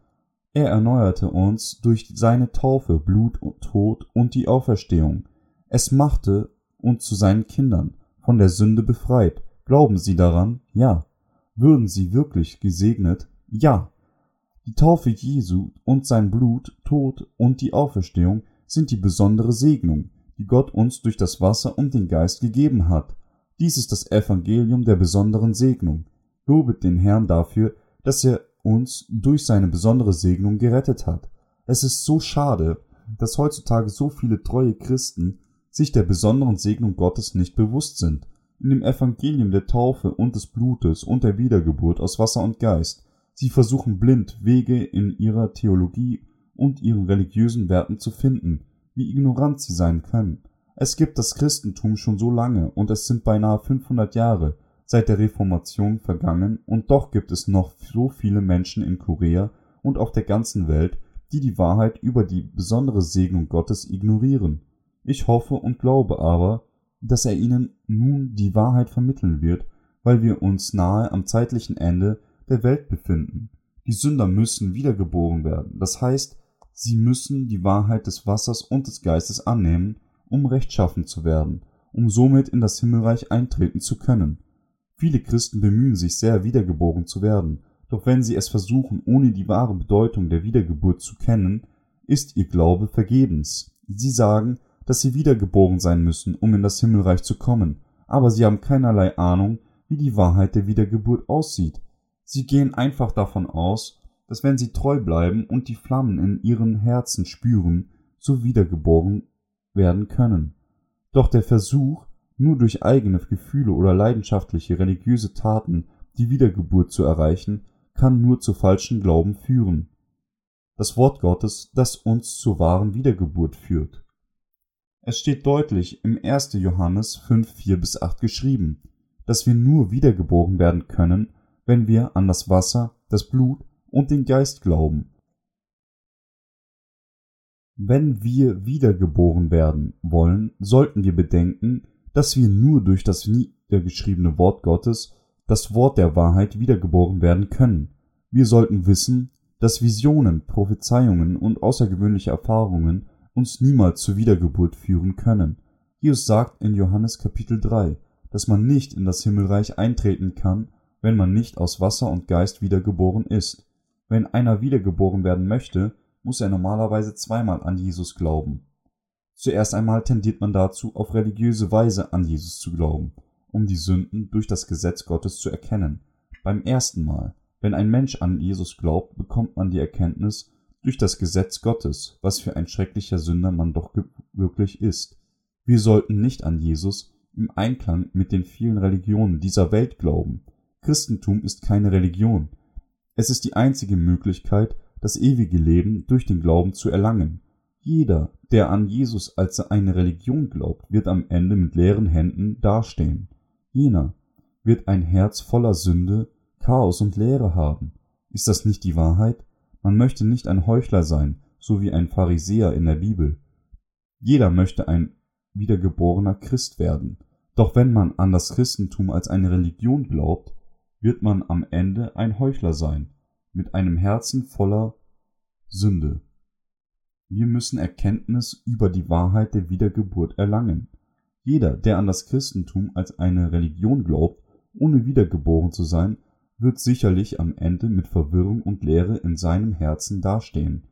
Er erneuerte uns durch seine Taufe, Blut und Tod und die Auferstehung. Es machte uns zu seinen Kindern, von der Sünde befreit. Glauben Sie daran? Ja. Würden Sie wirklich gesegnet? Ja. Die Taufe Jesu und sein Blut, Tod und die Auferstehung sind die besondere Segnung, die Gott uns durch das Wasser und den Geist gegeben hat. Dies ist das Evangelium der besonderen Segnung. Lobet den Herrn dafür, dass er uns durch seine besondere Segnung gerettet hat. Es ist so schade, dass heutzutage so viele treue Christen sich der besonderen Segnung Gottes nicht bewusst sind. In dem Evangelium der Taufe und des Blutes und der Wiedergeburt aus Wasser und Geist. Sie versuchen blind Wege in ihrer Theologie und ihren religiösen Werten zu finden, wie ignorant sie sein können. Es gibt das Christentum schon so lange und es sind beinahe 500 Jahre seit der Reformation vergangen und doch gibt es noch so viele Menschen in Korea und auf der ganzen Welt, die die Wahrheit über die besondere Segnung Gottes ignorieren. Ich hoffe und glaube aber, dass er ihnen nun die Wahrheit vermitteln wird, weil wir uns nahe am zeitlichen Ende der Welt befinden. Die Sünder müssen wiedergeboren werden, das heißt, sie müssen die Wahrheit des Wassers und des Geistes annehmen, um rechtschaffen zu werden, um somit in das Himmelreich eintreten zu können. Viele Christen bemühen sich sehr, wiedergeboren zu werden, doch wenn sie es versuchen, ohne die wahre Bedeutung der Wiedergeburt zu kennen, ist ihr Glaube vergebens. Sie sagen, dass sie wiedergeboren sein müssen, um in das Himmelreich zu kommen, aber sie haben keinerlei Ahnung, wie die Wahrheit der Wiedergeburt aussieht. Sie gehen einfach davon aus, dass wenn sie treu bleiben und die Flammen in ihren Herzen spüren, so wiedergeboren werden können. Doch der Versuch, nur durch eigene Gefühle oder leidenschaftliche religiöse Taten die Wiedergeburt zu erreichen, kann nur zu falschen Glauben führen. Das Wort Gottes, das uns zur wahren Wiedergeburt führt. Es steht deutlich im 1. Johannes 5, 4 bis 8 geschrieben, dass wir nur wiedergeboren werden können, wenn wir an das Wasser, das Blut und den Geist glauben. Wenn wir wiedergeboren werden wollen, sollten wir bedenken, dass wir nur durch das niedergeschriebene Wort Gottes, das Wort der Wahrheit, wiedergeboren werden können. Wir sollten wissen, dass Visionen, Prophezeiungen und außergewöhnliche Erfahrungen uns niemals zur Wiedergeburt führen können. Jesus sagt in Johannes Kapitel 3, dass man nicht in das Himmelreich eintreten kann, wenn man nicht aus Wasser und Geist wiedergeboren ist. Wenn einer wiedergeboren werden möchte, muss er normalerweise zweimal an Jesus glauben. Zuerst einmal tendiert man dazu, auf religiöse Weise an Jesus zu glauben, um die Sünden durch das Gesetz Gottes zu erkennen. Beim ersten Mal, wenn ein Mensch an Jesus glaubt, bekommt man die Erkenntnis, durch das Gesetz Gottes, was für ein schrecklicher Sünder man doch wirklich ist. Wir sollten nicht an Jesus im Einklang mit den vielen Religionen dieser Welt glauben. Christentum ist keine Religion. Es ist die einzige Möglichkeit, das ewige Leben durch den Glauben zu erlangen. Jeder, der an Jesus als eine Religion glaubt, wird am Ende mit leeren Händen dastehen. Jener wird ein Herz voller Sünde, Chaos und Leere haben. Ist das nicht die Wahrheit? Man möchte nicht ein Heuchler sein, so wie ein Pharisäer in der Bibel. Jeder möchte ein wiedergeborener Christ werden. Doch wenn man an das Christentum als eine Religion glaubt, wird man am Ende ein Heuchler sein, mit einem Herzen voller Sünde. Wir müssen Erkenntnis über die Wahrheit der Wiedergeburt erlangen. Jeder, der an das Christentum als eine Religion glaubt, ohne wiedergeboren zu sein, wird sicherlich am Ende mit Verwirrung und Leere in seinem Herzen dastehen.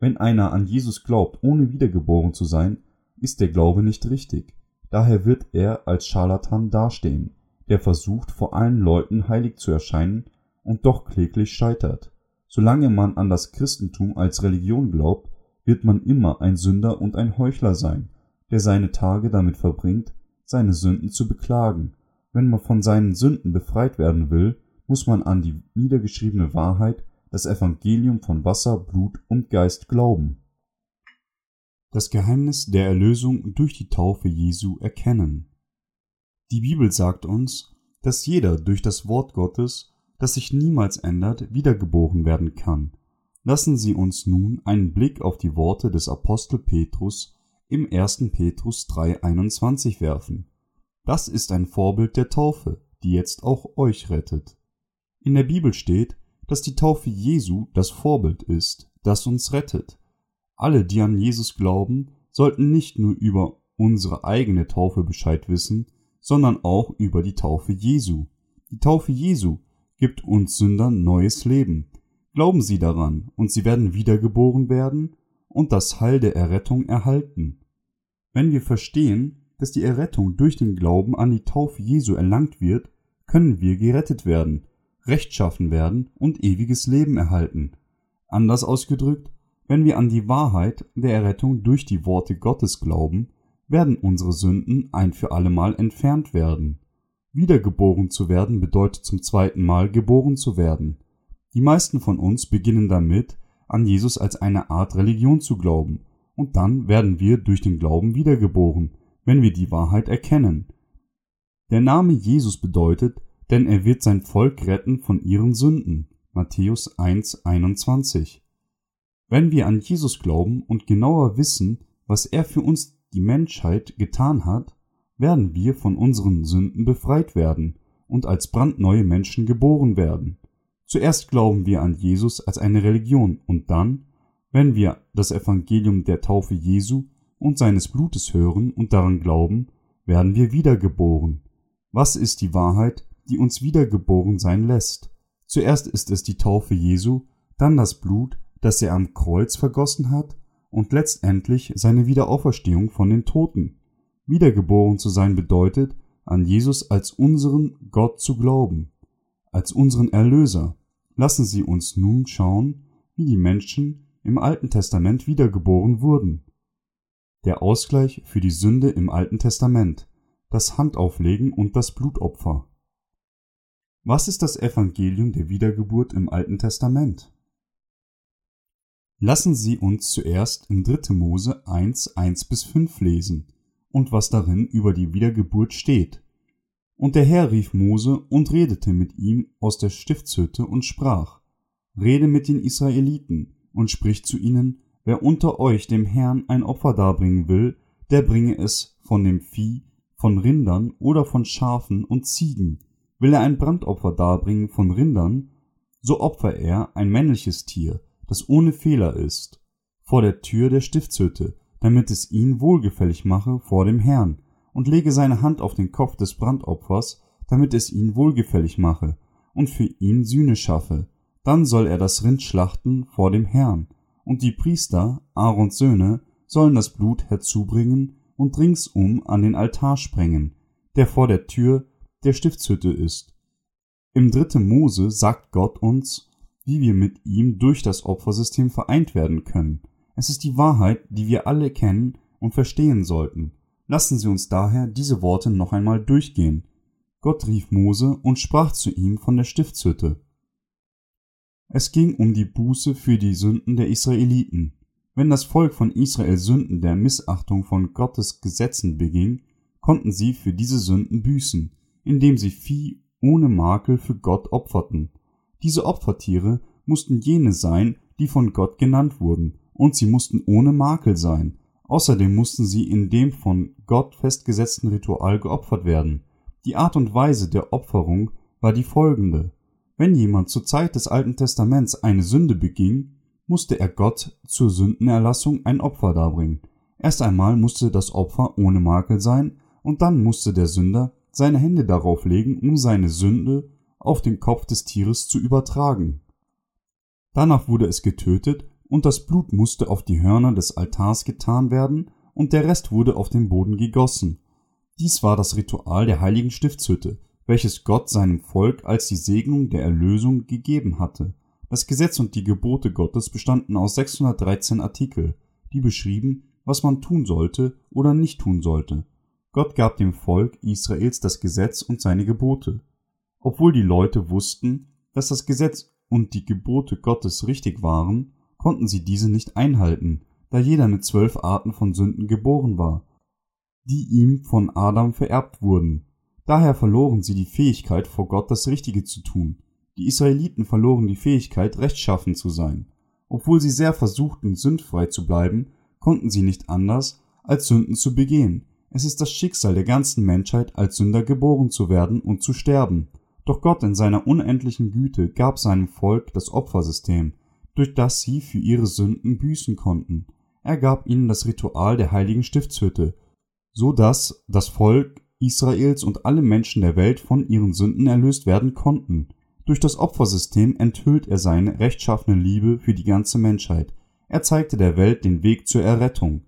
Wenn einer an Jesus glaubt, ohne wiedergeboren zu sein, ist der Glaube nicht richtig. Daher wird er als Scharlatan dastehen, der versucht, vor allen Leuten heilig zu erscheinen und doch kläglich scheitert. Solange man an das Christentum als Religion glaubt, wird man immer ein Sünder und ein Heuchler sein, der seine Tage damit verbringt, seine Sünden zu beklagen. Wenn man von seinen Sünden befreit werden will, muss man an die niedergeschriebene Wahrheit, das Evangelium von Wasser, Blut und Geist glauben. Das Geheimnis der Erlösung durch die Taufe Jesu erkennen. Die Bibel sagt uns, dass jeder durch das Wort Gottes, das sich niemals ändert, wiedergeboren werden kann. Lassen Sie uns nun einen Blick auf die Worte des Apostel Petrus im 1. Petrus 3,21 werfen. Das ist ein Vorbild der Taufe, die jetzt auch euch rettet. In der Bibel steht, dass die Taufe Jesu das Vorbild ist, das uns rettet. Alle, die an Jesus glauben, sollten nicht nur über unsere eigene Taufe Bescheid wissen, sondern auch über die Taufe Jesu. Die Taufe Jesu gibt uns Sündern neues Leben. Glauben Sie daran, und Sie werden wiedergeboren werden und das Heil der Errettung erhalten. Wenn wir verstehen, dass die Errettung durch den Glauben an die Taufe Jesu erlangt wird, können wir gerettet werden, rechtschaffen werden und ewiges Leben erhalten. Anders ausgedrückt, wenn wir an die Wahrheit der Errettung durch die Worte Gottes glauben, werden unsere Sünden ein für allemal entfernt werden. Wiedergeboren zu werden bedeutet zum zweiten Mal geboren zu werden. Die meisten von uns beginnen damit, an Jesus als eine Art Religion zu glauben, und dann werden wir durch den Glauben wiedergeboren, wenn wir die Wahrheit erkennen. Der Name Jesus bedeutet, denn er wird sein Volk retten von ihren Sünden. Matthäus 1, 21. Wenn wir an Jesus glauben und genauer wissen, was er für uns die Menschheit getan hat, werden wir von unseren Sünden befreit werden und als brandneue Menschen geboren werden. Zuerst glauben wir an Jesus als eine Religion und dann, wenn wir das Evangelium der Taufe Jesu und seines Blutes hören und daran glauben, werden wir wiedergeboren. Was ist die Wahrheit, die uns wiedergeboren sein lässt? Zuerst ist es die Taufe Jesu, dann das Blut, das er am Kreuz vergossen hat, und letztendlich seine Wiederauferstehung von den Toten. Wiedergeboren zu sein bedeutet, an Jesus als unseren Gott zu glauben, als unseren Erlöser. Lassen Sie uns nun schauen, wie die Menschen im Alten Testament wiedergeboren wurden. Der Ausgleich für die Sünde im Alten Testament, das Handauflegen und das Blutopfer. Was ist das Evangelium der Wiedergeburt im Alten Testament? Lassen Sie uns zuerst im 3. Mose 1, 1 bis 5 lesen und was darin über die Wiedergeburt steht. Und der Herr rief Mose und redete mit ihm aus der Stiftshütte und sprach, Rede mit den Israeliten und sprich zu ihnen, wer unter euch dem Herrn ein Opfer darbringen will, der bringe es von dem Vieh, von Rindern oder von Schafen und Ziegen. Will er ein Brandopfer darbringen von Rindern, so opfer er ein männliches Tier, das ohne Fehler ist, vor der Tür der Stiftshütte, damit es ihn wohlgefällig mache vor dem Herrn, und lege seine Hand auf den Kopf des Brandopfers, damit es ihn wohlgefällig mache und für ihn Sühne schaffe. Dann soll er das Rind schlachten vor dem Herrn, und die Priester, Aarons Söhne, sollen das Blut herzubringen und ringsum an den Altar sprengen, der vor der Tür der Stiftshütte ist. Im dritten Mose sagt Gott uns, wie wir mit ihm durch das Opfersystem vereint werden können. Es ist die Wahrheit, die wir alle kennen und verstehen sollten. Lassen Sie uns daher diese Worte noch einmal durchgehen. Gott rief Mose und sprach zu ihm von der Stiftshütte. Es ging um die Buße für die Sünden der Israeliten. Wenn das Volk von Israel Sünden der Missachtung von Gottes Gesetzen beging, konnten sie für diese Sünden büßen, indem sie Vieh ohne Makel für Gott opferten. Diese Opfertiere mussten jene sein, die von Gott genannt wurden, und sie mussten ohne Makel sein. Außerdem mussten sie in dem von Gott festgesetzten Ritual geopfert werden. Die Art und Weise der Opferung war die folgende. Wenn jemand zur Zeit des Alten Testaments eine Sünde beging, musste er Gott zur Sündenerlassung ein Opfer darbringen. Erst einmal musste das Opfer ohne Makel sein, und dann musste der Sünder seine Hände darauf legen, um seine Sünde auf den Kopf des Tieres zu übertragen. Danach wurde es getötet und das Blut musste auf die Hörner des Altars getan werden und der Rest wurde auf den Boden gegossen. Dies war das Ritual der heiligen Stiftshütte, welches Gott seinem Volk als die Segnung der Erlösung gegeben hatte. Das Gesetz und die Gebote Gottes bestanden aus 613 Artikel, die beschrieben, was man tun sollte oder nicht tun sollte. Gott gab dem Volk Israels das Gesetz und seine Gebote. Obwohl die Leute wussten, dass das Gesetz und die Gebote Gottes richtig waren, konnten sie diese nicht einhalten, da jeder mit zwölf Arten von Sünden geboren war, die ihm von Adam vererbt wurden. Daher verloren sie die Fähigkeit, vor Gott das Richtige zu tun. Die Israeliten verloren die Fähigkeit, rechtschaffen zu sein. Obwohl sie sehr versuchten, sündfrei zu bleiben, konnten sie nicht anders, als Sünden zu begehen. Es ist das Schicksal der ganzen Menschheit, als Sünder geboren zu werden und zu sterben. Doch Gott in seiner unendlichen Güte gab seinem Volk das Opfersystem, durch das sie für ihre Sünden büßen konnten. Er gab ihnen das Ritual der heiligen Stiftshütte, so dass das Volk Israels und alle Menschen der Welt von ihren Sünden erlöst werden konnten. Durch das Opfersystem enthüllt er seine rechtschaffene Liebe für die ganze Menschheit. Er zeigte der Welt den Weg zur Errettung.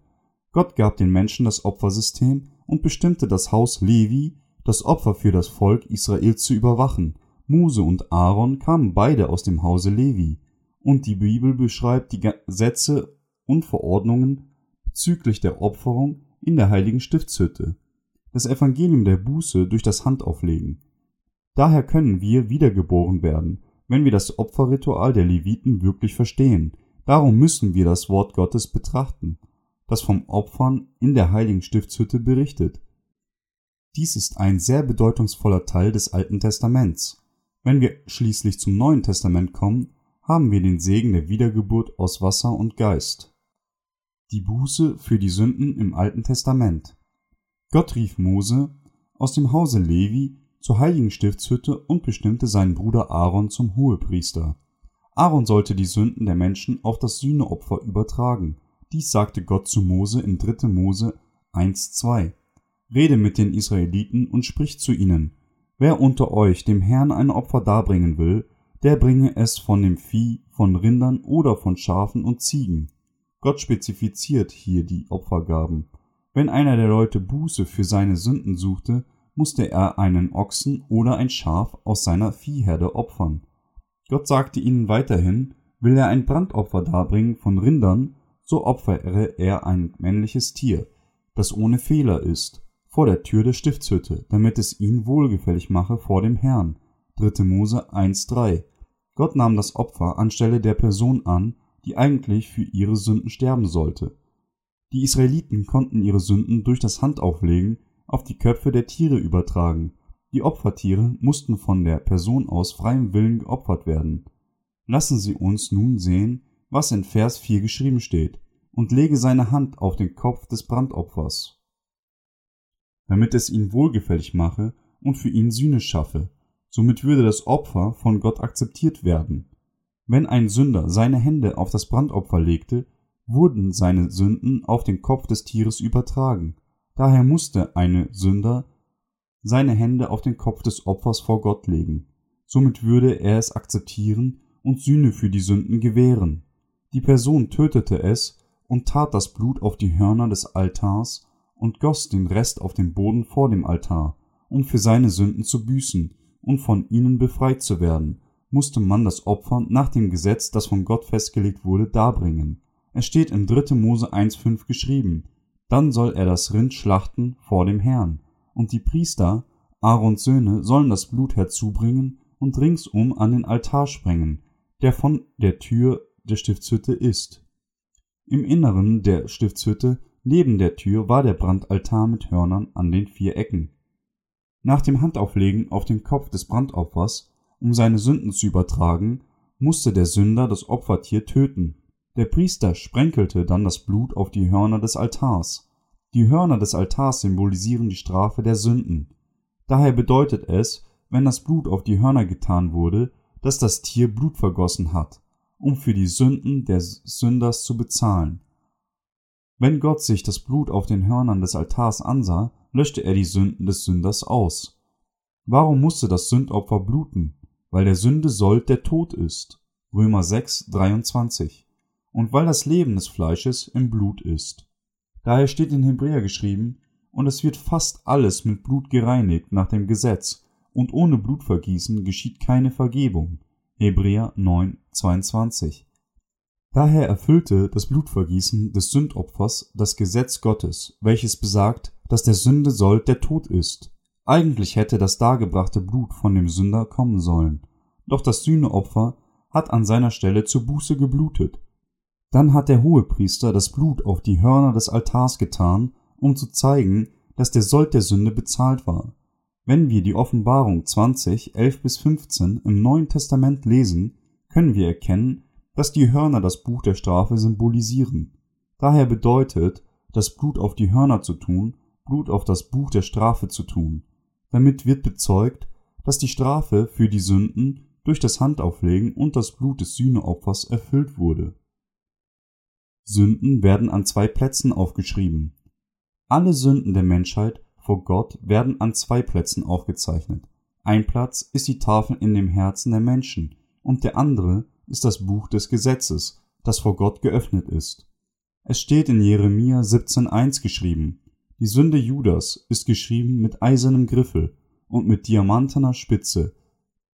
Gott gab den Menschen das Opfersystem und bestimmte das Haus Levi, das Opfer für das Volk Israel zu überwachen. Mose und Aaron kamen beide aus dem Hause Levi. Und die Bibel beschreibt die Gesetze und Verordnungen bezüglich der Opferung in der heiligen Stiftshütte. Das Evangelium der Buße durch das Handauflegen. Daher können wir wiedergeboren werden, wenn wir das Opferritual der Leviten wirklich verstehen. Darum müssen wir das Wort Gottes betrachten, das vom Opfern in der heiligen Stiftshütte berichtet. Dies ist ein sehr bedeutungsvoller Teil des Alten Testaments. Wenn wir schließlich zum Neuen Testament kommen, haben wir den Segen der Wiedergeburt aus Wasser und Geist. Die Buße für die Sünden im Alten Testament. Gott rief Mose aus dem Hause Levi zur heiligen Stiftshütte und bestimmte seinen Bruder Aaron zum Hohepriester. Aaron sollte die Sünden der Menschen auf das Sühneopfer übertragen. Dies sagte Gott zu Mose in 3. Mose 1,2. Rede mit den Israeliten und sprich zu ihnen. Wer unter euch dem Herrn ein Opfer darbringen will, der bringe es von dem Vieh, von Rindern oder von Schafen und Ziegen. Gott spezifiziert hier die Opfergaben. Wenn einer der Leute Buße für seine Sünden suchte, musste er einen Ochsen oder ein Schaf aus seiner Viehherde opfern. Gott sagte ihnen weiterhin, will er ein Brandopfer darbringen von Rindern, so opfere er ein männliches Tier, das ohne Fehler ist, vor der Tür der Stiftshütte, damit es ihn wohlgefällig mache vor dem Herrn. 3. Mose 1,3 Gott nahm das Opfer anstelle der Person an, die eigentlich für ihre Sünden sterben sollte. Die Israeliten konnten ihre Sünden durch das Handauflegen auf die Köpfe der Tiere übertragen. Die Opfertiere mussten von der Person aus freiem Willen geopfert werden. Lassen Sie uns nun sehen, was in Vers 4 geschrieben steht, und lege seine Hand auf den Kopf des Brandopfers, damit es ihn wohlgefällig mache und für ihn Sühne schaffe. Somit würde das Opfer von Gott akzeptiert werden. Wenn ein Sünder seine Hände auf das Brandopfer legte, wurden seine Sünden auf den Kopf des Tieres übertragen. Daher musste eine Sünder seine Hände auf den Kopf des Opfers vor Gott legen. Somit würde er es akzeptieren und Sühne für die Sünden gewähren. Die Person tötete es und tat das Blut auf die Hörner des Altars und goss den Rest auf den Boden vor dem Altar, um für seine Sünden zu büßen und von ihnen befreit zu werden, musste man das Opfer nach dem Gesetz, das von Gott festgelegt wurde, darbringen. Es steht in 3. Mose 1,5 geschrieben, dann soll er das Rind schlachten vor dem Herrn, und die Priester, Aarons Söhne, sollen das Blut herzubringen und ringsum an den Altar sprengen, der von der Tür der Stiftshütte ist. Im Inneren der Stiftshütte, neben der Tür, war der Brandaltar mit Hörnern an den vier Ecken. Nach dem Handauflegen auf den Kopf des Brandopfers, um seine Sünden zu übertragen, musste der Sünder das Opfertier töten der Priester sprenkelte dann das Blut auf die Hörner des Altars. Die Hörner des Altars symbolisieren die Strafe der Sünden. Daher bedeutet es, wenn das Blut auf die Hörner getan wurde, dass das Tier Blut vergossen hat, um für die Sünden des Sünders zu bezahlen. Wenn Gott sich das Blut auf den Hörnern des Altars ansah, löschte er die Sünden des Sünders aus. Warum musste das Sündopfer bluten? Weil der Sünde Sold der Tod ist. Römer 6, 23 und weil das Leben des Fleisches im Blut ist. Daher steht in Hebräer geschrieben, und es wird fast alles mit Blut gereinigt nach dem Gesetz, und ohne Blutvergießen geschieht keine Vergebung. Hebräer 9, 22. Daher erfüllte das Blutvergießen des Sündopfers das Gesetz Gottes, welches besagt, dass der Sünde Sold der Tod ist. Eigentlich hätte das dargebrachte Blut von dem Sünder kommen sollen, doch das Sühneopfer hat an seiner Stelle zur Buße geblutet, dann hat der Hohepriester das Blut auf die Hörner des Altars getan, um zu zeigen, dass der Sold der Sünde bezahlt war. Wenn wir die Offenbarung 20, 11 bis 15 im Neuen Testament lesen, können wir erkennen, dass die Hörner das Buch der Strafe symbolisieren. Daher bedeutet das Blut auf die Hörner zu tun, Blut auf das Buch der Strafe zu tun. Damit wird bezeugt, dass die Strafe für die Sünden durch das Handauflegen und das Blut des Sühneopfers erfüllt wurde. Sünden werden an zwei Plätzen aufgeschrieben. Alle Sünden der Menschheit vor Gott werden an zwei Plätzen aufgezeichnet. Ein Platz ist die Tafel in dem Herzen der Menschen und der andere ist das Buch des Gesetzes, das vor Gott geöffnet ist. Es steht in Jeremia 17,1 geschrieben, die Sünde Judas ist geschrieben mit eisernem Griffel und mit diamantener Spitze,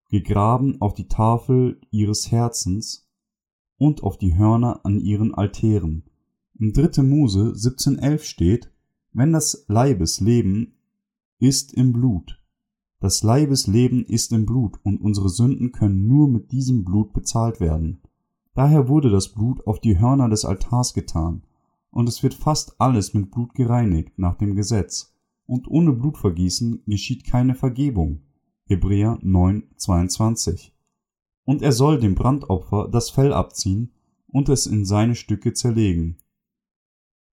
gegraben auf die Tafel ihres Herzens und auf die Hörner an ihren Altären. Im 3. Mose 17,11 steht, wenn das Leibesleben ist im Blut. Das Leibesleben ist im Blut und unsere Sünden können nur mit diesem Blut bezahlt werden. Daher wurde das Blut auf die Hörner des Altars getan, und es wird fast alles mit Blut gereinigt nach dem Gesetz, und ohne Blutvergießen geschieht keine Vergebung. Hebräer 9, 22. Und er soll dem Brandopfer das Fell abziehen und es in seine Stücke zerlegen.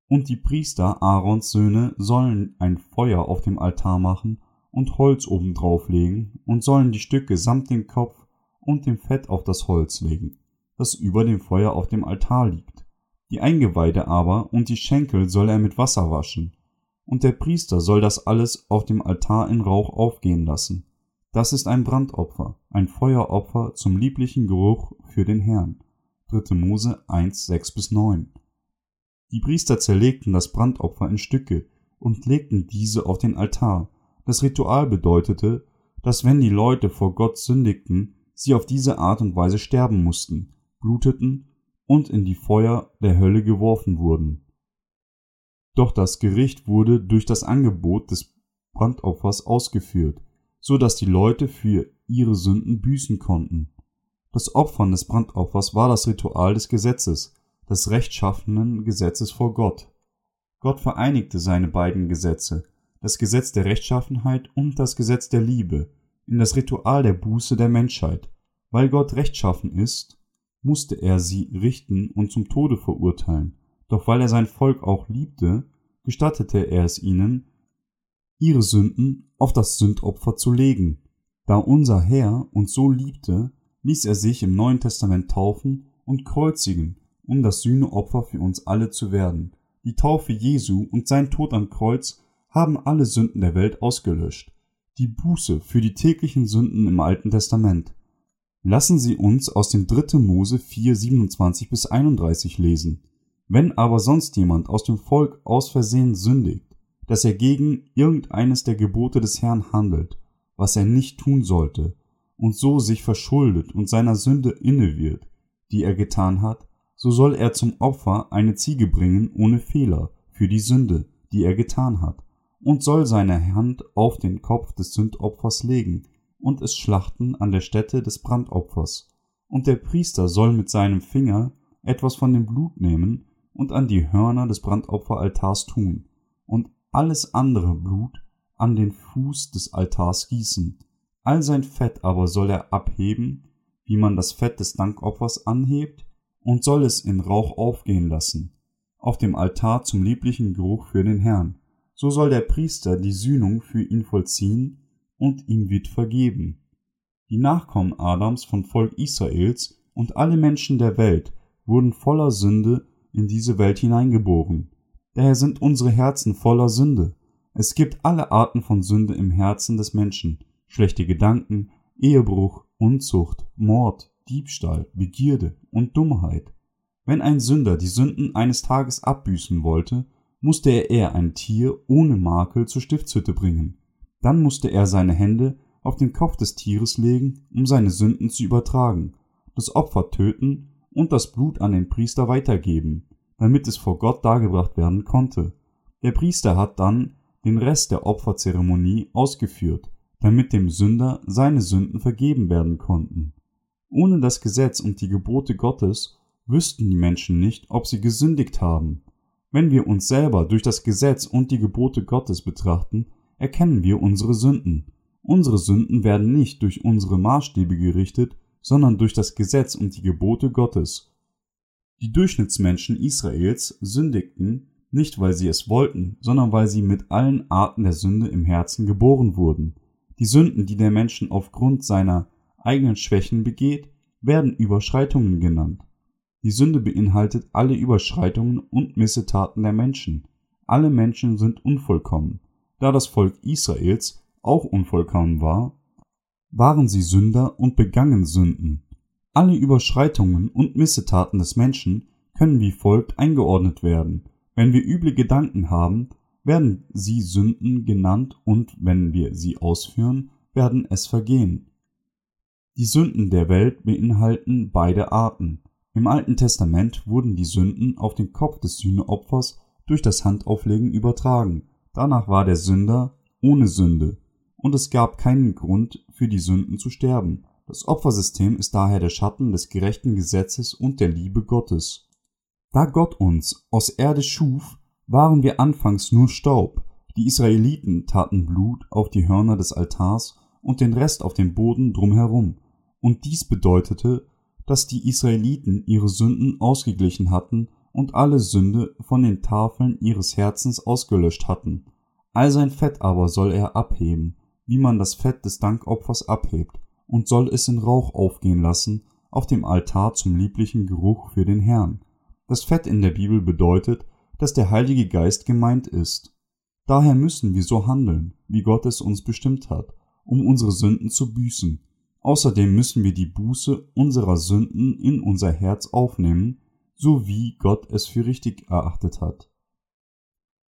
Und die Priester Aarons Söhne sollen ein Feuer auf dem Altar machen und Holz obendrauf legen und sollen die Stücke samt dem Kopf und dem Fett auf das Holz legen, das über dem Feuer auf dem Altar liegt. Die Eingeweide aber und die Schenkel soll er mit Wasser waschen, und der Priester soll das alles auf dem Altar in Rauch aufgehen lassen. Das ist ein Brandopfer, ein Feueropfer zum lieblichen Geruch für den Herrn. 3. Mose 1, 6 bis 9. Die Priester zerlegten das Brandopfer in Stücke und legten diese auf den Altar. Das Ritual bedeutete, dass wenn die Leute vor Gott sündigten, sie auf diese Art und Weise sterben mussten, bluteten und in die Feuer der Hölle geworfen wurden. Doch das Gericht wurde durch das Angebot des Brandopfers ausgeführt, so dass die Leute für ihre Sünden büßen konnten. Das Opfern des Brandopfers war das Ritual des Gesetzes, des rechtschaffenen Gesetzes vor Gott. Gott vereinigte seine beiden Gesetze, das Gesetz der Rechtschaffenheit und das Gesetz der Liebe, in das Ritual der Buße der Menschheit. Weil Gott rechtschaffen ist, musste er sie richten und zum Tode verurteilen, doch weil er sein Volk auch liebte, gestattete er es ihnen, ihre Sünden auf das Sündopfer zu legen. Da unser Herr uns so liebte, ließ er sich im Neuen Testament taufen und kreuzigen, um das Sühneopfer für uns alle zu werden. Die Taufe Jesu und sein Tod am Kreuz haben alle Sünden der Welt ausgelöscht. Die Buße für die täglichen Sünden im Alten Testament. Lassen Sie uns aus dem 3. Mose 4, 27 bis 31 lesen. Wenn aber sonst jemand aus dem Volk aus Versehen sündigt, dass er gegen irgendeines der Gebote des Herrn handelt, was er nicht tun sollte, und so sich verschuldet und seiner Sünde inne wird, die er getan hat, so soll er zum Opfer eine Ziege bringen ohne Fehler für die Sünde, die er getan hat, und soll seine Hand auf den Kopf des Sündopfers legen und es schlachten an der Stätte des Brandopfers. Und der Priester soll mit seinem Finger etwas von dem Blut nehmen und an die Hörner des Brandopferaltars tun und alles andere Blut an den Fuß des Altars gießen. All sein Fett aber soll er abheben, wie man das Fett des Dankopfers anhebt, und soll es in Rauch aufgehen lassen, auf dem Altar zum lieblichen Geruch für den Herrn. So soll der Priester die Sühnung für ihn vollziehen und ihm wird vergeben. Die Nachkommen Adams von Volk Israels und alle Menschen der Welt wurden voller Sünde in diese Welt hineingeboren. Daher sind unsere Herzen voller Sünde. Es gibt alle Arten von Sünde im Herzen des Menschen. Schlechte Gedanken, Ehebruch, Unzucht, Mord, Diebstahl, Begierde und Dummheit. Wenn ein Sünder die Sünden eines Tages abbüßen wollte, musste er eher ein Tier ohne Makel zur Stiftshütte bringen. Dann musste er seine Hände auf den Kopf des Tieres legen, um seine Sünden zu übertragen, das Opfer töten und das Blut an den Priester weitergeben, damit es vor Gott dargebracht werden konnte. Der Priester hat dann den Rest der Opferzeremonie ausgeführt, damit dem Sünder seine Sünden vergeben werden konnten. Ohne das Gesetz und die Gebote Gottes wüssten die Menschen nicht, ob sie gesündigt haben. Wenn wir uns selber durch das Gesetz und die Gebote Gottes betrachten, erkennen wir unsere Sünden. Unsere Sünden werden nicht durch unsere Maßstäbe gerichtet, sondern durch das Gesetz und die Gebote Gottes. Die Durchschnittsmenschen Israels sündigten nicht weil sie es wollten, sondern weil sie mit allen Arten der Sünde im Herzen geboren wurden. Die Sünden, die der Mensch aufgrund seiner eigenen Schwächen begeht, werden Überschreitungen genannt. Die Sünde beinhaltet alle Überschreitungen und Missetaten der Menschen. Alle Menschen sind unvollkommen. Da das Volk Israels auch unvollkommen war, waren sie Sünder und begangen Sünden. Alle Überschreitungen und Missetaten des Menschen können wie folgt eingeordnet werden. Wenn wir üble Gedanken haben, werden sie Sünden genannt und wenn wir sie ausführen, werden es Vergehen. Die Sünden der Welt beinhalten beide Arten. Im Alten Testament wurden die Sünden auf den Kopf des Sühneopfers durch das Handauflegen übertragen. Danach war der Sünder ohne Sünde und es gab keinen Grund für die Sünden zu sterben. Das Opfersystem ist daher der Schatten des gerechten Gesetzes und der Liebe Gottes. Da Gott uns aus Erde schuf, waren wir anfangs nur Staub. Die Israeliten taten Blut auf die Hörner des Altars und den Rest auf dem Boden drumherum. Und dies bedeutete, dass die Israeliten ihre Sünden ausgeglichen hatten und alle Sünde von den Tafeln ihres Herzens ausgelöscht hatten. All sein Fett aber soll er abheben, wie man das Fett des Dankopfers abhebt, und soll es in Rauch aufgehen lassen auf dem Altar zum lieblichen Geruch für den Herrn. Das Fett in der Bibel bedeutet, dass der Heilige Geist gemeint ist. Daher müssen wir so handeln, wie Gott es uns bestimmt hat, um unsere Sünden zu büßen. Außerdem müssen wir die Buße unserer Sünden in unser Herz aufnehmen, so wie Gott es für richtig erachtet hat.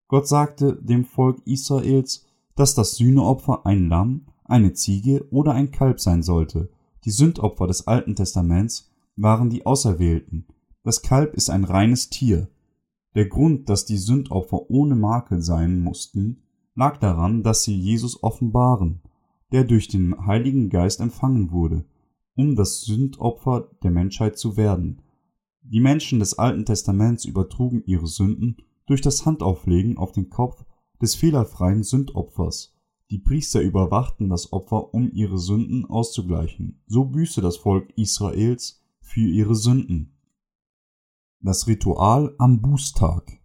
Gott sagte dem Volk Israels, dass das Sühneopfer ein Lamm, eine Ziege oder ein Kalb sein sollte. Die Sündopfer des Alten Testaments waren die Auserwählten. Das Kalb ist ein reines Tier, der Grund, dass die Sündopfer ohne Makel sein mussten, lag daran, dass sie Jesus offenbaren, der durch den Heiligen Geist empfangen wurde, um das Sündopfer der Menschheit zu werden. Die Menschen des Alten Testaments übertrugen ihre Sünden durch das Handauflegen auf den Kopf des fehlerfreien Sündopfers. Die Priester überwachten das Opfer, um ihre Sünden auszugleichen. So büßte das Volk Israels für ihre Sünden das Ritual am Bußtag.